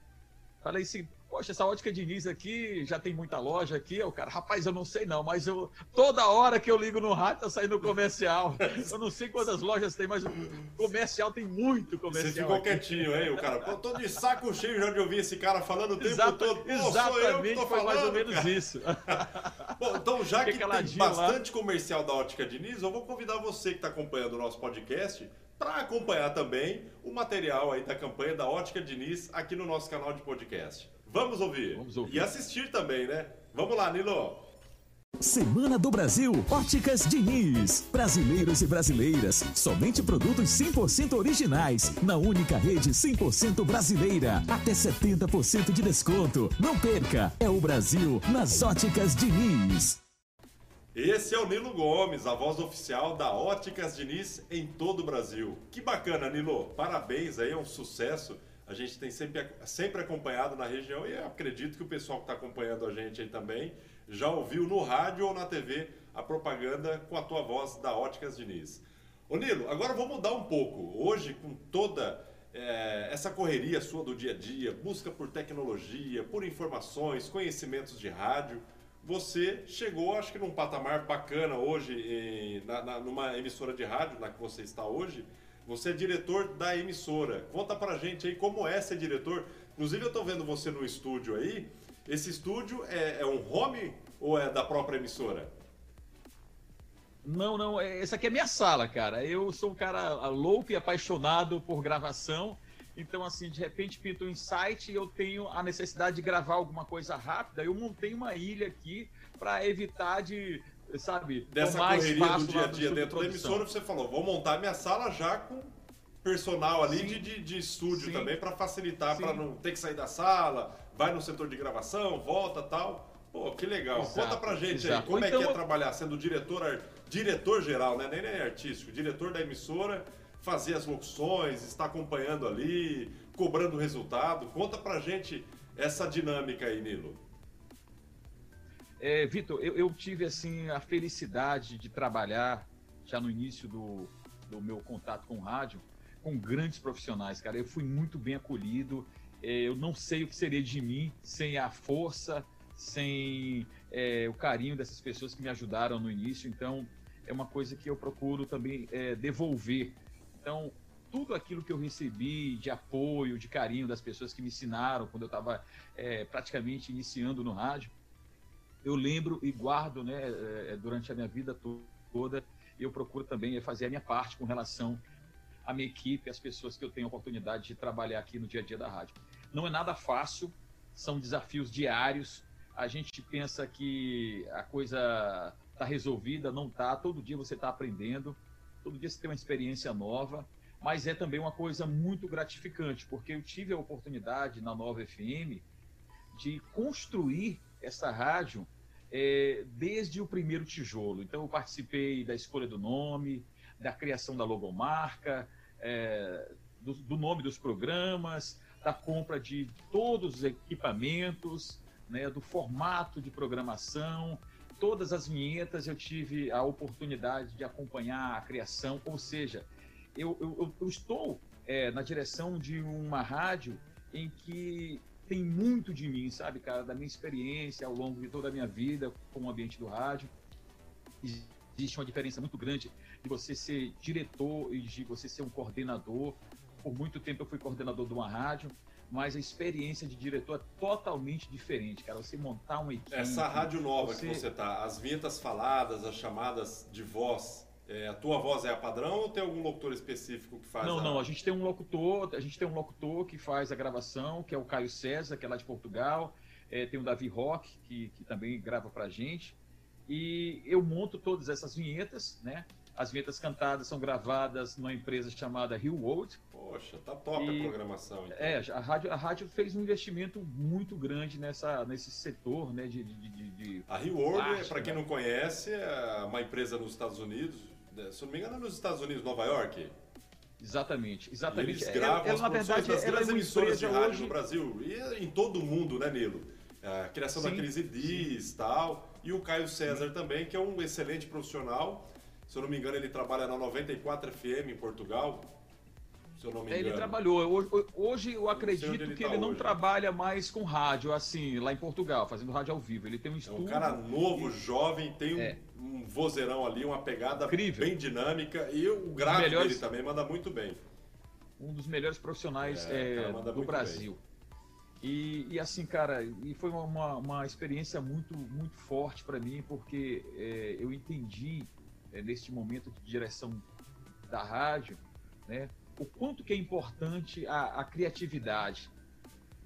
falei assim, Poxa, essa ótica Diniz aqui já tem muita loja aqui. O cara, rapaz, eu não sei não, mas eu toda hora que eu ligo no rádio tá saindo comercial. Eu não sei quantas lojas tem, mas comercial tem muito comercial. Você ficou aqui. quietinho, hein, o cara? Pô, tô de saco cheio já de ouvir esse cara falando o tempo todo. Exatamente, falando, mais ou menos cara. isso. [LAUGHS] Bom, então já que tem bastante lá. comercial da ótica Diniz, eu vou convidar você que está acompanhando o nosso podcast para acompanhar também o material aí da campanha da Ótica Diniz aqui no nosso canal de podcast. Vamos ouvir. Vamos ouvir. E assistir também, né? Vamos lá, Nilo. Semana do Brasil, Óticas Diniz. Brasileiros e brasileiras, somente produtos 100% originais, na única rede 100% brasileira, até 70% de desconto. Não perca, é o Brasil nas Óticas Diniz. Esse é o Nilo Gomes, a voz oficial da Óticas Diniz em todo o Brasil. Que bacana, Nilo. Parabéns aí, é um sucesso a gente tem sempre, sempre acompanhado na região e acredito que o pessoal que está acompanhando a gente aí também já ouviu no rádio ou na TV a propaganda com a tua voz da Óticas Diniz. Ô Nilo, agora vou mudar um pouco. Hoje, com toda é, essa correria sua do dia a dia, busca por tecnologia, por informações, conhecimentos de rádio, você chegou, acho que num patamar bacana hoje, em, na, na, numa emissora de rádio na que você está hoje, você é diretor da emissora. Conta pra gente aí como é ser diretor. Inclusive eu tô vendo você no estúdio aí. Esse estúdio é, é um home ou é da própria emissora? Não, não. É, essa aqui é minha sala, cara. Eu sou um cara louco e apaixonado por gravação. Então, assim, de repente pinta um insight e eu tenho a necessidade de gravar alguma coisa rápida. Eu montei uma ilha aqui para evitar de sabe, dessa correria do dia a dia dentro da emissora, você falou, vou montar minha sala já com personal ali de, de, de, estúdio Sim. também para facilitar, para não ter que sair da sala, vai no setor de gravação, volta tal. Pô, que legal. Exato, Conta pra gente exato. aí, como então, é que é trabalhar sendo diretor, diretor geral, né? Nem, nem artístico, diretor da emissora, fazer as locuções, estar acompanhando ali, cobrando resultado. Conta pra gente essa dinâmica aí, Nilo. É, Vitor, eu, eu, tive assim a felicidade de trabalhar já no início do, do meu contato com o rádio com grandes profissionais, cara. Eu fui muito bem acolhido. É, eu não sei o que seria de mim sem a força, sem é, o carinho dessas pessoas que me ajudaram no início. Então, é uma coisa que eu procuro também é, devolver. Então, tudo aquilo que eu recebi de apoio, de carinho das pessoas que me ensinaram quando eu estava é, praticamente iniciando no rádio, eu lembro e guardo né, é, durante a minha vida toda. Eu procuro também fazer a minha parte com relação à minha equipe, às pessoas que eu tenho a oportunidade de trabalhar aqui no dia a dia da rádio. Não é nada fácil, são desafios diários. A gente pensa que a coisa está resolvida, não está. Todo dia você está aprendendo, todo dia você tem uma experiência nova, mas é também uma coisa muito gratificante, porque eu tive a oportunidade na Nova FM de construir essa rádio é, desde o primeiro tijolo. Então, eu participei da escolha do nome, da criação da logomarca, é, do, do, nome dos programas, da compra de todos os equipamentos, né, do formato de programação, todas as vinhetas eu tive a oportunidade de acompanhar a criação, ou seja, eu, eu, eu estou é, na direção de uma rádio em que tem muito de mim, sabe, cara, da minha experiência ao longo de toda a minha vida com o ambiente do rádio. Existe uma diferença muito grande de você ser diretor e de você ser um coordenador. Por muito tempo eu fui coordenador de uma rádio, mas a experiência de diretor é totalmente diferente, cara. Você montar uma equipe. Essa rádio nova você... que você tá, as vinhetas faladas, as chamadas de voz, é, a tua voz é a padrão ou tem algum locutor específico que faz? Não, a... não. A gente tem um locutor, a gente tem um locutor que faz a gravação, que é o Caio César, que é lá de Portugal. É, tem o Davi Rock, que, que também grava pra gente. E eu monto todas essas vinhetas, né? As vinhetas cantadas são gravadas numa empresa chamada Rio World. Poxa, tá top e, a programação. Então. É, a rádio, a rádio fez um investimento muito grande nessa, nesse setor, né? De, de, de, de a Rio World, para quem né? não conhece, é uma empresa nos Estados Unidos. Né, se não me engano, é nos Estados Unidos, Nova York. Exatamente, exatamente. E eles gravam ela, ela, as verdade, das grandes é emissoras de rádio hoje... no Brasil e em todo o mundo, né, Nilo? A criação sim, da Crise Diz, tal. E o Caio César sim. também, que é um excelente profissional. Se eu não me engano, ele trabalha na 94 FM em Portugal. Se eu não me engano. Ele trabalhou. Hoje, hoje eu acredito ele que tá ele não trabalha mais com rádio, assim, lá em Portugal, fazendo rádio ao vivo. Ele tem um estúdio. É um cara novo, e... jovem, tem um, é. Um vozeirão ali, uma pegada Incrível. bem dinâmica. E o gráfico melhores... dele também manda muito bem. Um dos melhores profissionais é, é, do Brasil. Bem. E, e, assim, cara, e foi uma, uma experiência muito, muito forte para mim, porque é, eu entendi é, neste momento de direção da rádio, né, o quanto que é importante a, a criatividade.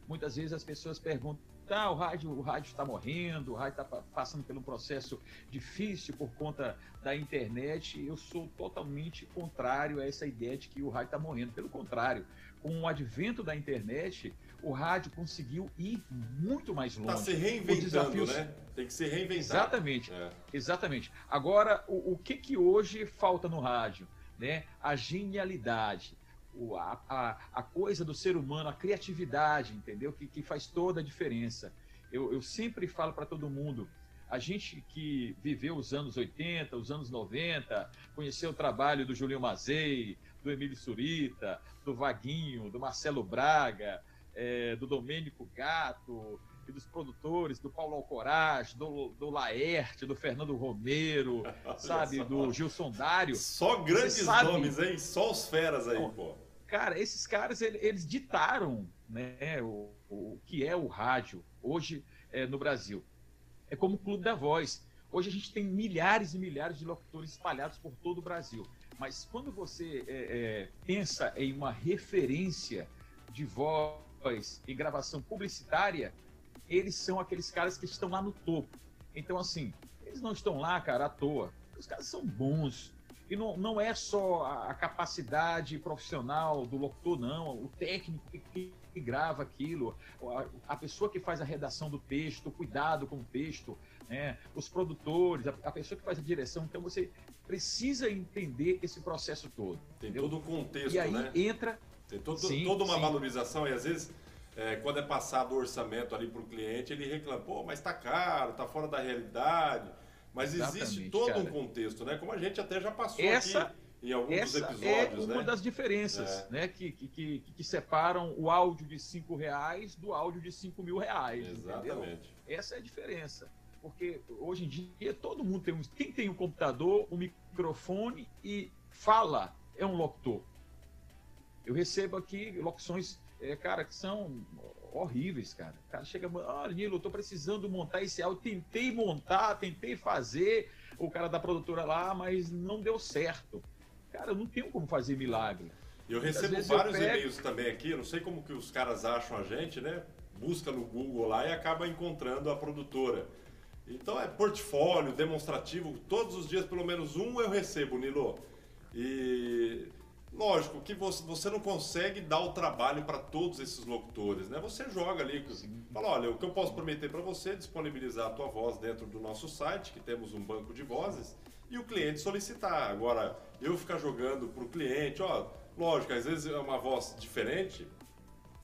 Muitas vezes as pessoas perguntam tá, o rádio o rádio está morrendo, o rádio está passando por um processo difícil por conta da internet. Eu sou totalmente contrário a essa ideia de que o rádio está morrendo. Pelo contrário, com o advento da internet, o rádio conseguiu ir muito mais longe. Está se reinventando, né? Tem que se reinventar. Exatamente, é. exatamente. Agora, o, o que, que hoje falta no rádio? Né? A genialidade, o, a, a, a, coisa do ser humano, a criatividade, entendeu? Que, que faz toda a diferença. Eu, eu sempre falo para todo mundo, a gente que viveu os anos 80, os anos 90, conheceu o trabalho do Julinho Mazei, do Emílio Surita, do Vaguinho, do Marcelo Braga, é, do Domênico Gato, e dos produtores, do Paulo Alcoraz, do, do Laerte, do Fernando Romero, [LAUGHS] sabe, do Gilson Dário. Só grandes sabe, nomes, hein? Só os feras aí, pô. Cara, esses caras, eles ditaram né, o, o que é o rádio hoje é, no Brasil. É como o Clube da Voz. Hoje a gente tem milhares e milhares de locutores espalhados por todo o Brasil. Mas quando você é, é, pensa em uma referência de voz e gravação publicitária, eles são aqueles caras que estão lá no topo. Então, assim, eles não estão lá, cara, à toa. Os caras são bons. E não, não é só a, capacidade profissional do locutor, não. O técnico que, que grava aquilo, a, a, pessoa que faz a redação do texto, o cuidado com o texto, né? os produtores, a, a pessoa que faz a direção. Então, você precisa entender esse processo todo. Tem entendeu? todo o contexto, E aí né? entra... Tem todo, sim, toda uma sim. valorização e às vezes é, quando é passado o orçamento ali para o cliente, ele reclama, pô, mas está caro, está fora da realidade. Mas Exatamente, existe todo cara. um contexto, né? Como a gente até já passou essa, aqui em alguns essa episódios. É uma né? das diferenças é. né? Que, que, que, que, separam o áudio de 5 reais do áudio de 5 mil reais. Exatamente. Entendeu? Essa é a diferença. Porque hoje em dia todo mundo tem um. Quem tem um computador, um microfone e fala é um locutor. Eu recebo aqui locuções é, cara, que são horríveis, cara. O cara chega, ah, Nilo, eu tô precisando montar esse áudio. Tentei montar, tentei fazer o cara da produtora lá, mas não deu certo. Cara, eu não tenho como fazer milagre. Eu recebo vários pego... e-mails também aqui, eu não sei como que os caras acham a gente, né? Busca no Google lá e acaba encontrando a produtora. Então é portfólio, demonstrativo, todos os dias pelo menos um eu recebo, Nilo. E Lógico que você não consegue dar o trabalho para todos esses locutores, né? Você joga ali, Sim. fala, olha, o que eu posso prometer para você é disponibilizar a tua voz dentro do nosso site, que temos um banco de vozes, e o cliente solicitar. Agora, eu ficar jogando para o cliente, ó, lógico, às vezes é uma voz diferente,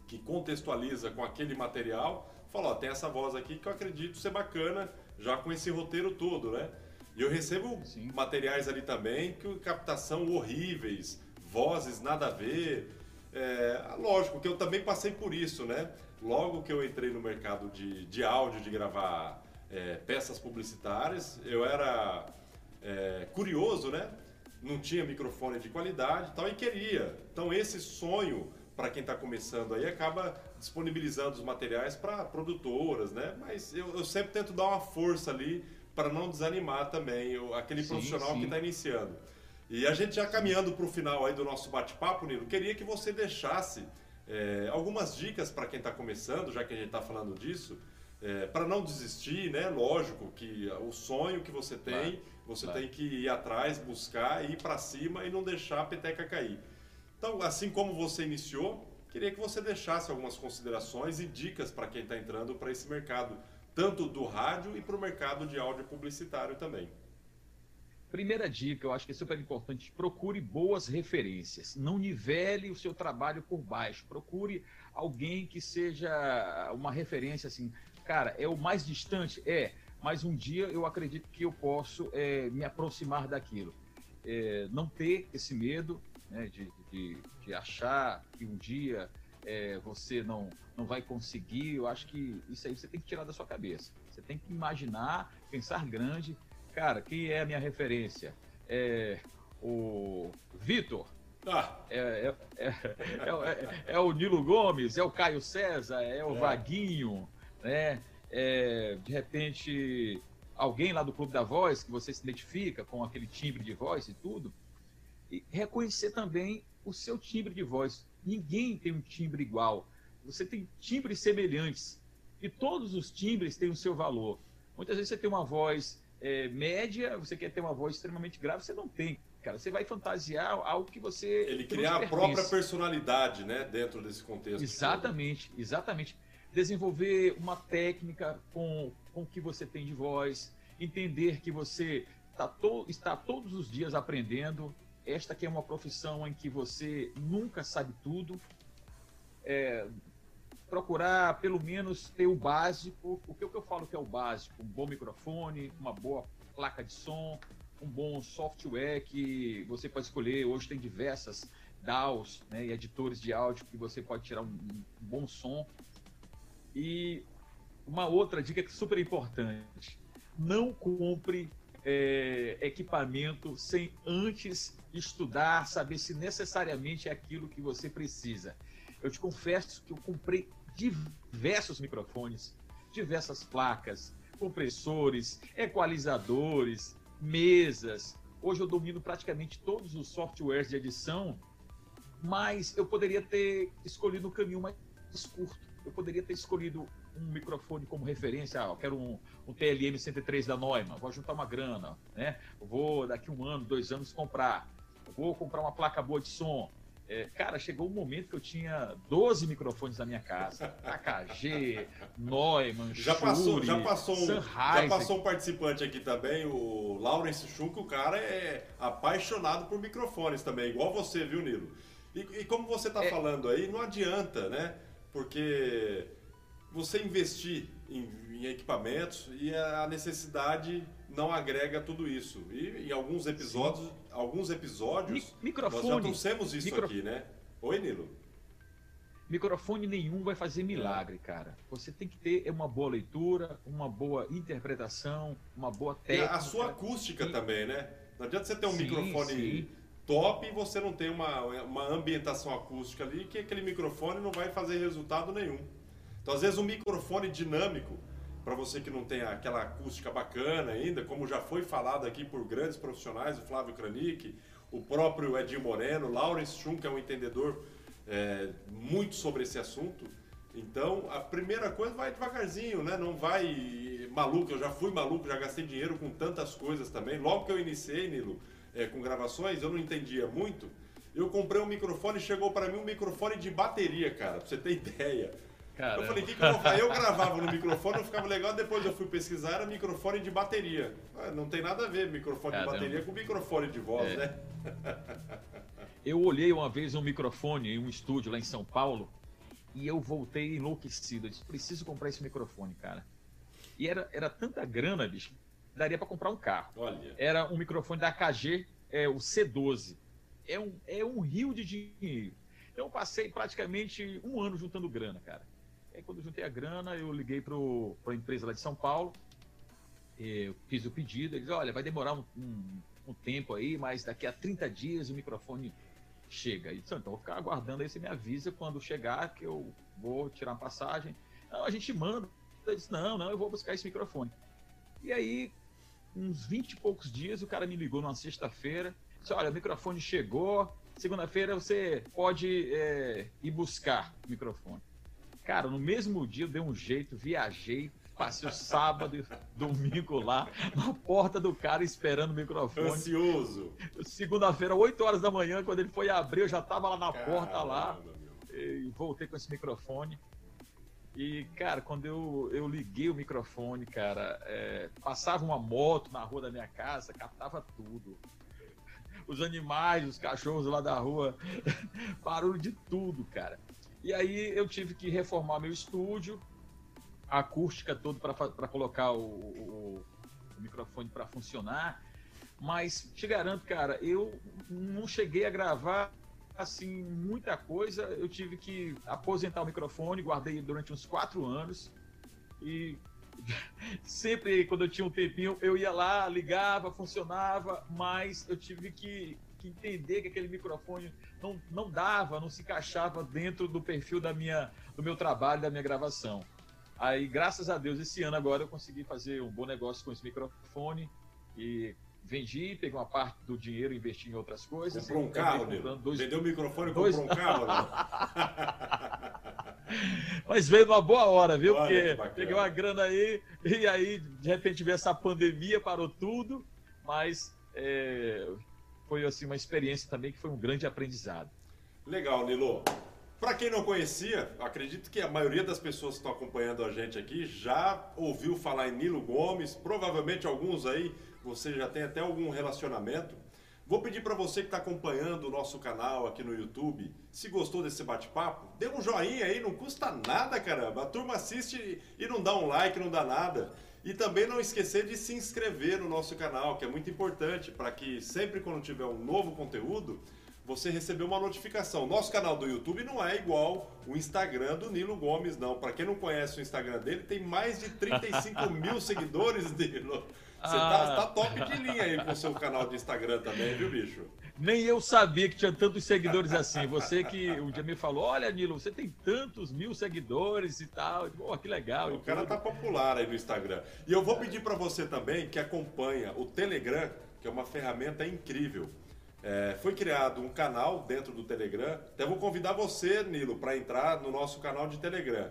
que contextualiza com aquele material, fala, ó, tem essa voz aqui que eu acredito ser bacana, já com esse roteiro todo, né? E eu recebo Sim. materiais ali também, que captação horríveis, vozes nada a ver. É, lógico que eu também passei por isso, né? Logo que eu entrei no mercado de, de áudio, de gravar é, peças publicitárias, eu era é, curioso, né? Não tinha microfone de qualidade tal, e queria. Então, esse sonho, para quem está começando aí, acaba disponibilizando os materiais para produtoras, né? Mas eu, eu, sempre tento dar uma força ali para não desanimar também aquele sim, profissional sim. que está iniciando. E a gente já caminhando para o final aí do nosso bate-papo, Nilo, queria que você deixasse é, algumas dicas para quem está começando, já que a gente está falando disso, é, para não desistir, né? Lógico que o sonho que você tem, claro, você claro. tem que ir atrás, buscar, ir para cima e não deixar a peteca cair. Então, assim como você iniciou, queria que você deixasse algumas considerações e dicas para quem está entrando para esse mercado, tanto do rádio e para o mercado de áudio publicitário também. Primeira dica, eu acho que é super importante, procure boas referências. Não nivele o seu trabalho por baixo. Procure alguém que seja uma referência assim. Cara, é o mais distante? É, mas um dia eu acredito que eu posso é, me aproximar daquilo. É, não ter esse medo né, de, de, de, achar que um dia é, você não, não vai conseguir. Eu acho que isso aí você tem que tirar da sua cabeça. Você tem que imaginar, pensar grande Cara, quem é a minha referência? É o Vitor. Ah. É, é, é, é, o Nilo Gomes, é o Caio César, é o Vaguinho, né? de repente, alguém lá do Clube da Voz que você se identifica com aquele timbre de voz e tudo. E reconhecer também o seu timbre de voz. Ninguém tem um timbre igual. Você tem timbres semelhantes. E todos os timbres têm o seu valor. Muitas vezes você tem uma voz é, média, você quer ter uma voz extremamente grave, você não tem. Cara, você vai fantasiar algo que você. Ele criar a própria personalidade, né, dentro desse contexto. Exatamente, todo. exatamente. Desenvolver uma técnica com, com o que você tem de voz, entender que você tá to, está todos os dias aprendendo. Esta que é uma profissão em que você nunca sabe tudo. É, procurar pelo menos ter o básico. O que, eu falo que é o básico? Um bom microfone, uma boa placa de som, um bom software que você pode escolher. Hoje tem diversas DAWs né, e editores de áudio que você pode tirar um, um bom som. E uma outra dica que é super importante: não compre é, equipamento sem antes estudar, saber se necessariamente é aquilo que você precisa. Eu te confesso que eu comprei diversos microfones, diversas placas, compressores, equalizadores, mesas. Hoje eu domino praticamente todos os softwares de edição, mas eu poderia ter escolhido um caminho mais curto. Eu poderia ter escolhido um microfone como referência. Ah, eu quero um, um TLM 103 da Neumann, vou juntar uma grana, né? Vou daqui um ano, dois anos comprar. Vou comprar uma placa boa de som. É, cara, chegou um momento que eu tinha 12 microfones na minha casa. AKG, Neumann, já passou, já passou um, Já passou um participante aqui também, o Lawrence Schunk, o cara é apaixonado por microfones também, igual você, viu, Nilo? E, e como você está é... falando aí, não adianta, né? Porque você investir em, em equipamentos e a necessidade não agrega tudo isso. E em alguns episódios, Sim. alguns episódios, microfone, nós já trouxemos isso micro... aqui, né? Oi, Nilo. Microfone nenhum vai fazer milagre, é. cara. Você tem que ter uma boa leitura, uma boa interpretação, uma boa técnica. E a sua acústica e... também, né? Não adianta você ter um sim, microfone sim. top e você não ter uma, uma ambientação acústica ali, que aquele microfone não vai fazer resultado nenhum. Então, às vezes, um microfone dinâmico para você que não tem aquela acústica bacana ainda, como já foi falado aqui por grandes profissionais, o Flávio Kranick, o próprio Edinho Moreno, Lawrence Schum, que é um entendedor é, muito sobre esse assunto. Então, a primeira coisa vai devagarzinho, né? Não vai maluco. Eu já fui maluco, já gastei dinheiro com tantas coisas também. Logo que eu iniciei, Nilo, é, com gravações, eu não entendia muito. Eu comprei um microfone chegou para mim um microfone de bateria, cara, pra você ter [LAUGHS] ideia. Caramba. Eu falei, o que, que eu vou fazer? Eu gravava no microfone, não ficava legal, depois eu fui pesquisar, era microfone de bateria. Ah, não tem nada a ver microfone Caramba. de bateria com microfone de voz, é. né? Eu olhei uma vez um microfone em um estúdio lá em São Paulo e eu voltei enlouquecido. Eu disse, preciso comprar esse microfone, cara. E era, era tanta grana, bicho, daria para comprar um carro. Olha. Era um microfone da AKG, é, o C12. É um, é um rio de dinheiro. Então eu passei praticamente um ano juntando grana, cara. Aí quando eu juntei a grana, eu liguei para a empresa lá de São Paulo, eu fiz o pedido, eles, olha, vai demorar um, um, um, tempo aí, mas daqui a 30 dias o microfone chega. E, então, vou ficar aguardando aí, você me avisa quando chegar que eu vou tirar uma passagem. Não, a gente manda. Eu disse, não, não, eu vou buscar esse microfone. E aí, uns 20 e poucos dias, o cara me ligou numa sexta-feira, disse, olha, o microfone chegou, segunda-feira você pode é, ir buscar o microfone. Cara, no mesmo dia eu dei um jeito, viajei, Passei o sábado e domingo lá, na porta do cara, esperando o microfone. Ansioso. Segunda-feira, 8 horas da manhã, quando ele foi abrir, eu já estava lá na Caramba, porta lá. E voltei com esse microfone. E, cara, quando eu, eu liguei o microfone, cara, é, passava uma moto na rua da minha casa, captava tudo. Os animais, os cachorros lá da rua, [LAUGHS] barulho de tudo, cara. E aí eu tive que reformar meu estúdio, a acústica toda para colocar o, o, o microfone para funcionar. Mas te garanto, cara, eu não cheguei a gravar assim muita coisa. Eu tive que aposentar o microfone, guardei durante uns quatro anos e [LAUGHS] sempre quando eu tinha um tempinho eu ia lá, ligava, funcionava, mas eu tive que, que entender que aquele microfone não, não dava, não se encaixava dentro do perfil da minha, do meu trabalho, da minha gravação. Aí, graças a Deus, esse ano agora eu consegui fazer um bom negócio com esse microfone e vendi, peguei uma parte do dinheiro investi em outras coisas. Comprou um carro, dois... Vendeu o microfone e dois... comprou um carro? [LAUGHS] Mas veio numa boa hora, viu? Olha, Porque peguei uma grana aí e aí, de repente, veio essa pandemia, parou tudo, mas é, foi assim uma experiência também que foi um grande aprendizado. Legal, Nilo. Para quem não conhecia, acredito que a maioria das pessoas que estão acompanhando a gente aqui já ouviu falar em Nilo Gomes, provavelmente alguns aí você já tem até algum relacionamento. Vou pedir para você que está acompanhando o nosso canal aqui no YouTube, se gostou desse bate-papo, dê um joinha aí, não custa nada, caramba. A turma assiste e não dá um like, não dá nada. E também não esquecer de se inscrever no nosso canal, que é muito importante para que sempre quando tiver um novo conteúdo, você recebeu uma notificação. Nosso canal do YouTube não é igual o Instagram do Nilo Gomes, não. Para quem não conhece o Instagram dele, tem mais de 35 [LAUGHS] mil seguidores, Nilo. Você ah. tá, tá, top de linha aí com o seu canal de Instagram também, viu, bicho? Nem eu sabia que tinha tantos seguidores assim. Você que um dia me falou: olha, Nilo, você tem tantos mil seguidores e tal. Pô, que legal. O cara tá popular aí no Instagram. E eu vou pedir para você também que acompanha o Telegram, que é uma ferramenta incrível. É, foi criado um canal dentro do Telegram. Até vou convidar você, Nilo, para entrar no nosso canal de Telegram.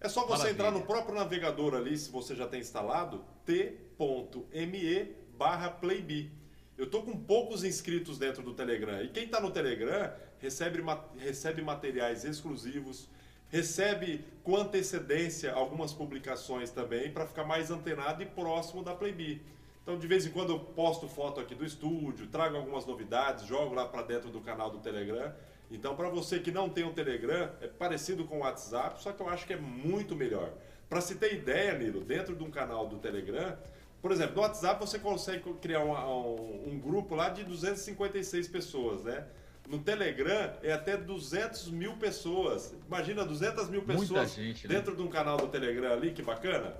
É só você Maravilha. entrar no próprio navegador ali, se você já tem instalado, t.me barra playb. Eu tô com poucos inscritos dentro do Telegram. E quem está no Telegram recebe, recebe materiais exclusivos, recebe com antecedência algumas publicações também para ficar mais antenado e próximo da Playbi. Então, de vez em quando eu posto foto aqui do estúdio, trago algumas novidades, jogo lá para dentro do canal do Telegram. Então, para você que não tem um Telegram, é parecido com o WhatsApp, só que eu acho que é muito melhor. Para se ter ideia, Nilo, dentro de um canal do Telegram, por exemplo, no WhatsApp você consegue criar um, um, um grupo lá de 256 pessoas, né? No Telegram é até 200 mil pessoas. Imagina 200 mil pessoas gente, né? dentro de um canal do Telegram ali, que bacana.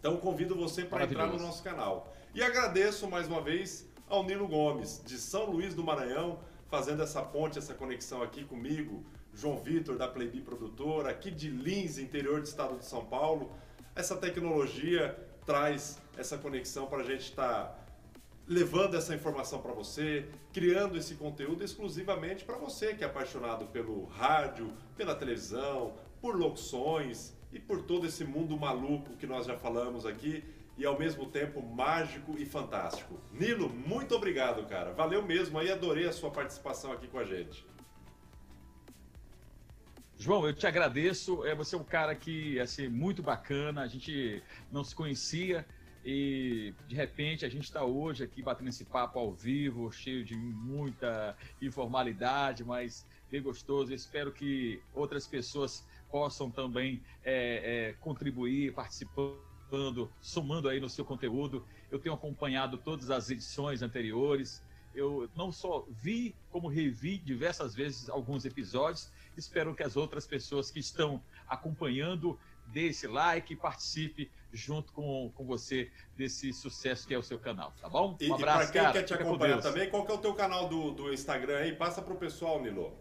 Então convido você para entrar no nosso canal. E agradeço mais uma vez ao Nilo Gomes, de São Luís do Maranhão, fazendo essa ponte, essa conexão aqui comigo, João Vitor, da Playbi Produtora, aqui de Lins, interior do estado de São Paulo. Essa tecnologia traz essa conexão para a gente estar tá levando essa informação para você, criando esse conteúdo exclusivamente para você que é apaixonado pelo rádio, pela televisão, por locuções, e por todo esse mundo maluco que nós já falamos aqui e ao mesmo tempo mágico e fantástico. Nilo, muito obrigado, cara. Valeu mesmo aí, adorei a sua participação aqui com a gente. João, eu te agradeço. É você é um cara que assim muito bacana. A gente não se conhecia e de repente a gente está hoje aqui batendo esse papo ao vivo, cheio de muita informalidade, mas bem gostoso. Eu espero que outras pessoas possam também é, é, contribuir, participando, somando aí no seu conteúdo. Eu tenho acompanhado todas as edições anteriores. Eu não só vi, como revi diversas vezes alguns episódios. Espero que as outras pessoas que estão acompanhando dê esse like e participe junto com, com você desse sucesso que é o seu canal, tá bom? Um abraço, e para quem cara, quer te acompanhar também, qual que é o teu canal do, do Instagram aí? Passa para o pessoal, Nilo.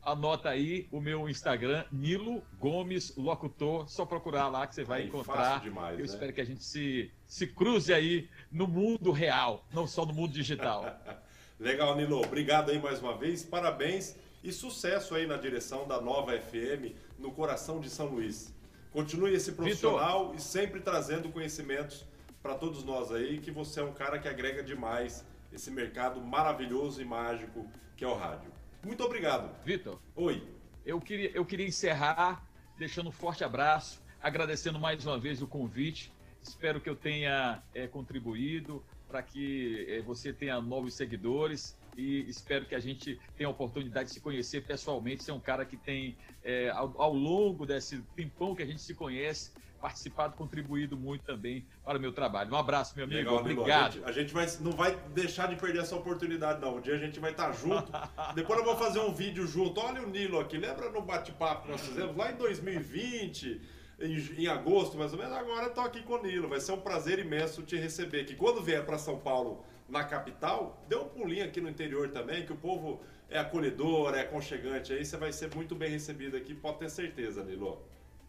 Anota aí o meu Instagram, Nilo Gomes Locutor. Só procurar lá que você vai aí, encontrar. Demais, Eu né? espero que a gente se, se cruze aí no mundo real, não só no mundo digital. [LAUGHS] Legal, Nilo. Obrigado aí mais uma vez. Parabéns e sucesso aí na direção da nova FM no coração de São Luís. Continue esse profissional Vitor. e sempre trazendo conhecimentos para todos nós aí, que você é um cara que agrega demais esse mercado maravilhoso e mágico que é o rádio. Muito obrigado. Vitor. Oi. Eu queria, eu queria encerrar deixando um forte abraço, agradecendo mais uma vez o convite. Espero que eu tenha é, contribuído para que é, você tenha novos seguidores e espero que a gente tenha a oportunidade de se conhecer pessoalmente. Você é um cara que tem, é, ao, ao, longo desse tempão que a gente se conhece, participado, contribuído muito também para o meu trabalho. Um abraço, meu amigo. Legal, Obrigado. A gente, a gente, vai, não vai deixar de perder essa oportunidade, não. Um dia a gente vai estar junto. [LAUGHS] Depois eu vou fazer um vídeo junto. Olha o Nilo aqui. Lembra no bate-papo que nós fizemos lá em 2020? Em, em, agosto, mais ou menos, agora eu tô aqui com o Nilo. Vai ser um prazer imenso te receber aqui. Quando vier para São Paulo na capital, dê um pulinho aqui no interior também, que o povo é acolhedor, é aconchegante aí, você vai ser muito bem recebido aqui, pode ter certeza, Nilo.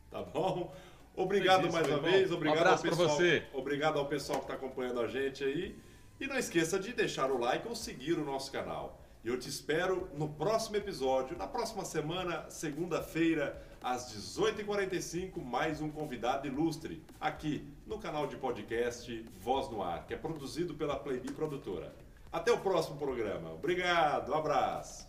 Tá bom? Obrigado mais uma vez, obrigado um ao pessoal. Você. Obrigado ao pessoal que está acompanhando a gente aí. E não esqueça de deixar o like ou seguir o nosso canal. E eu te espero no próximo episódio, na próxima semana, segunda-feira, às 18h45, mais um convidado ilustre, aqui no canal de podcast Voz no Ar, que é produzido pela Playbi Produtora. Até o próximo programa. Obrigado, um abraço.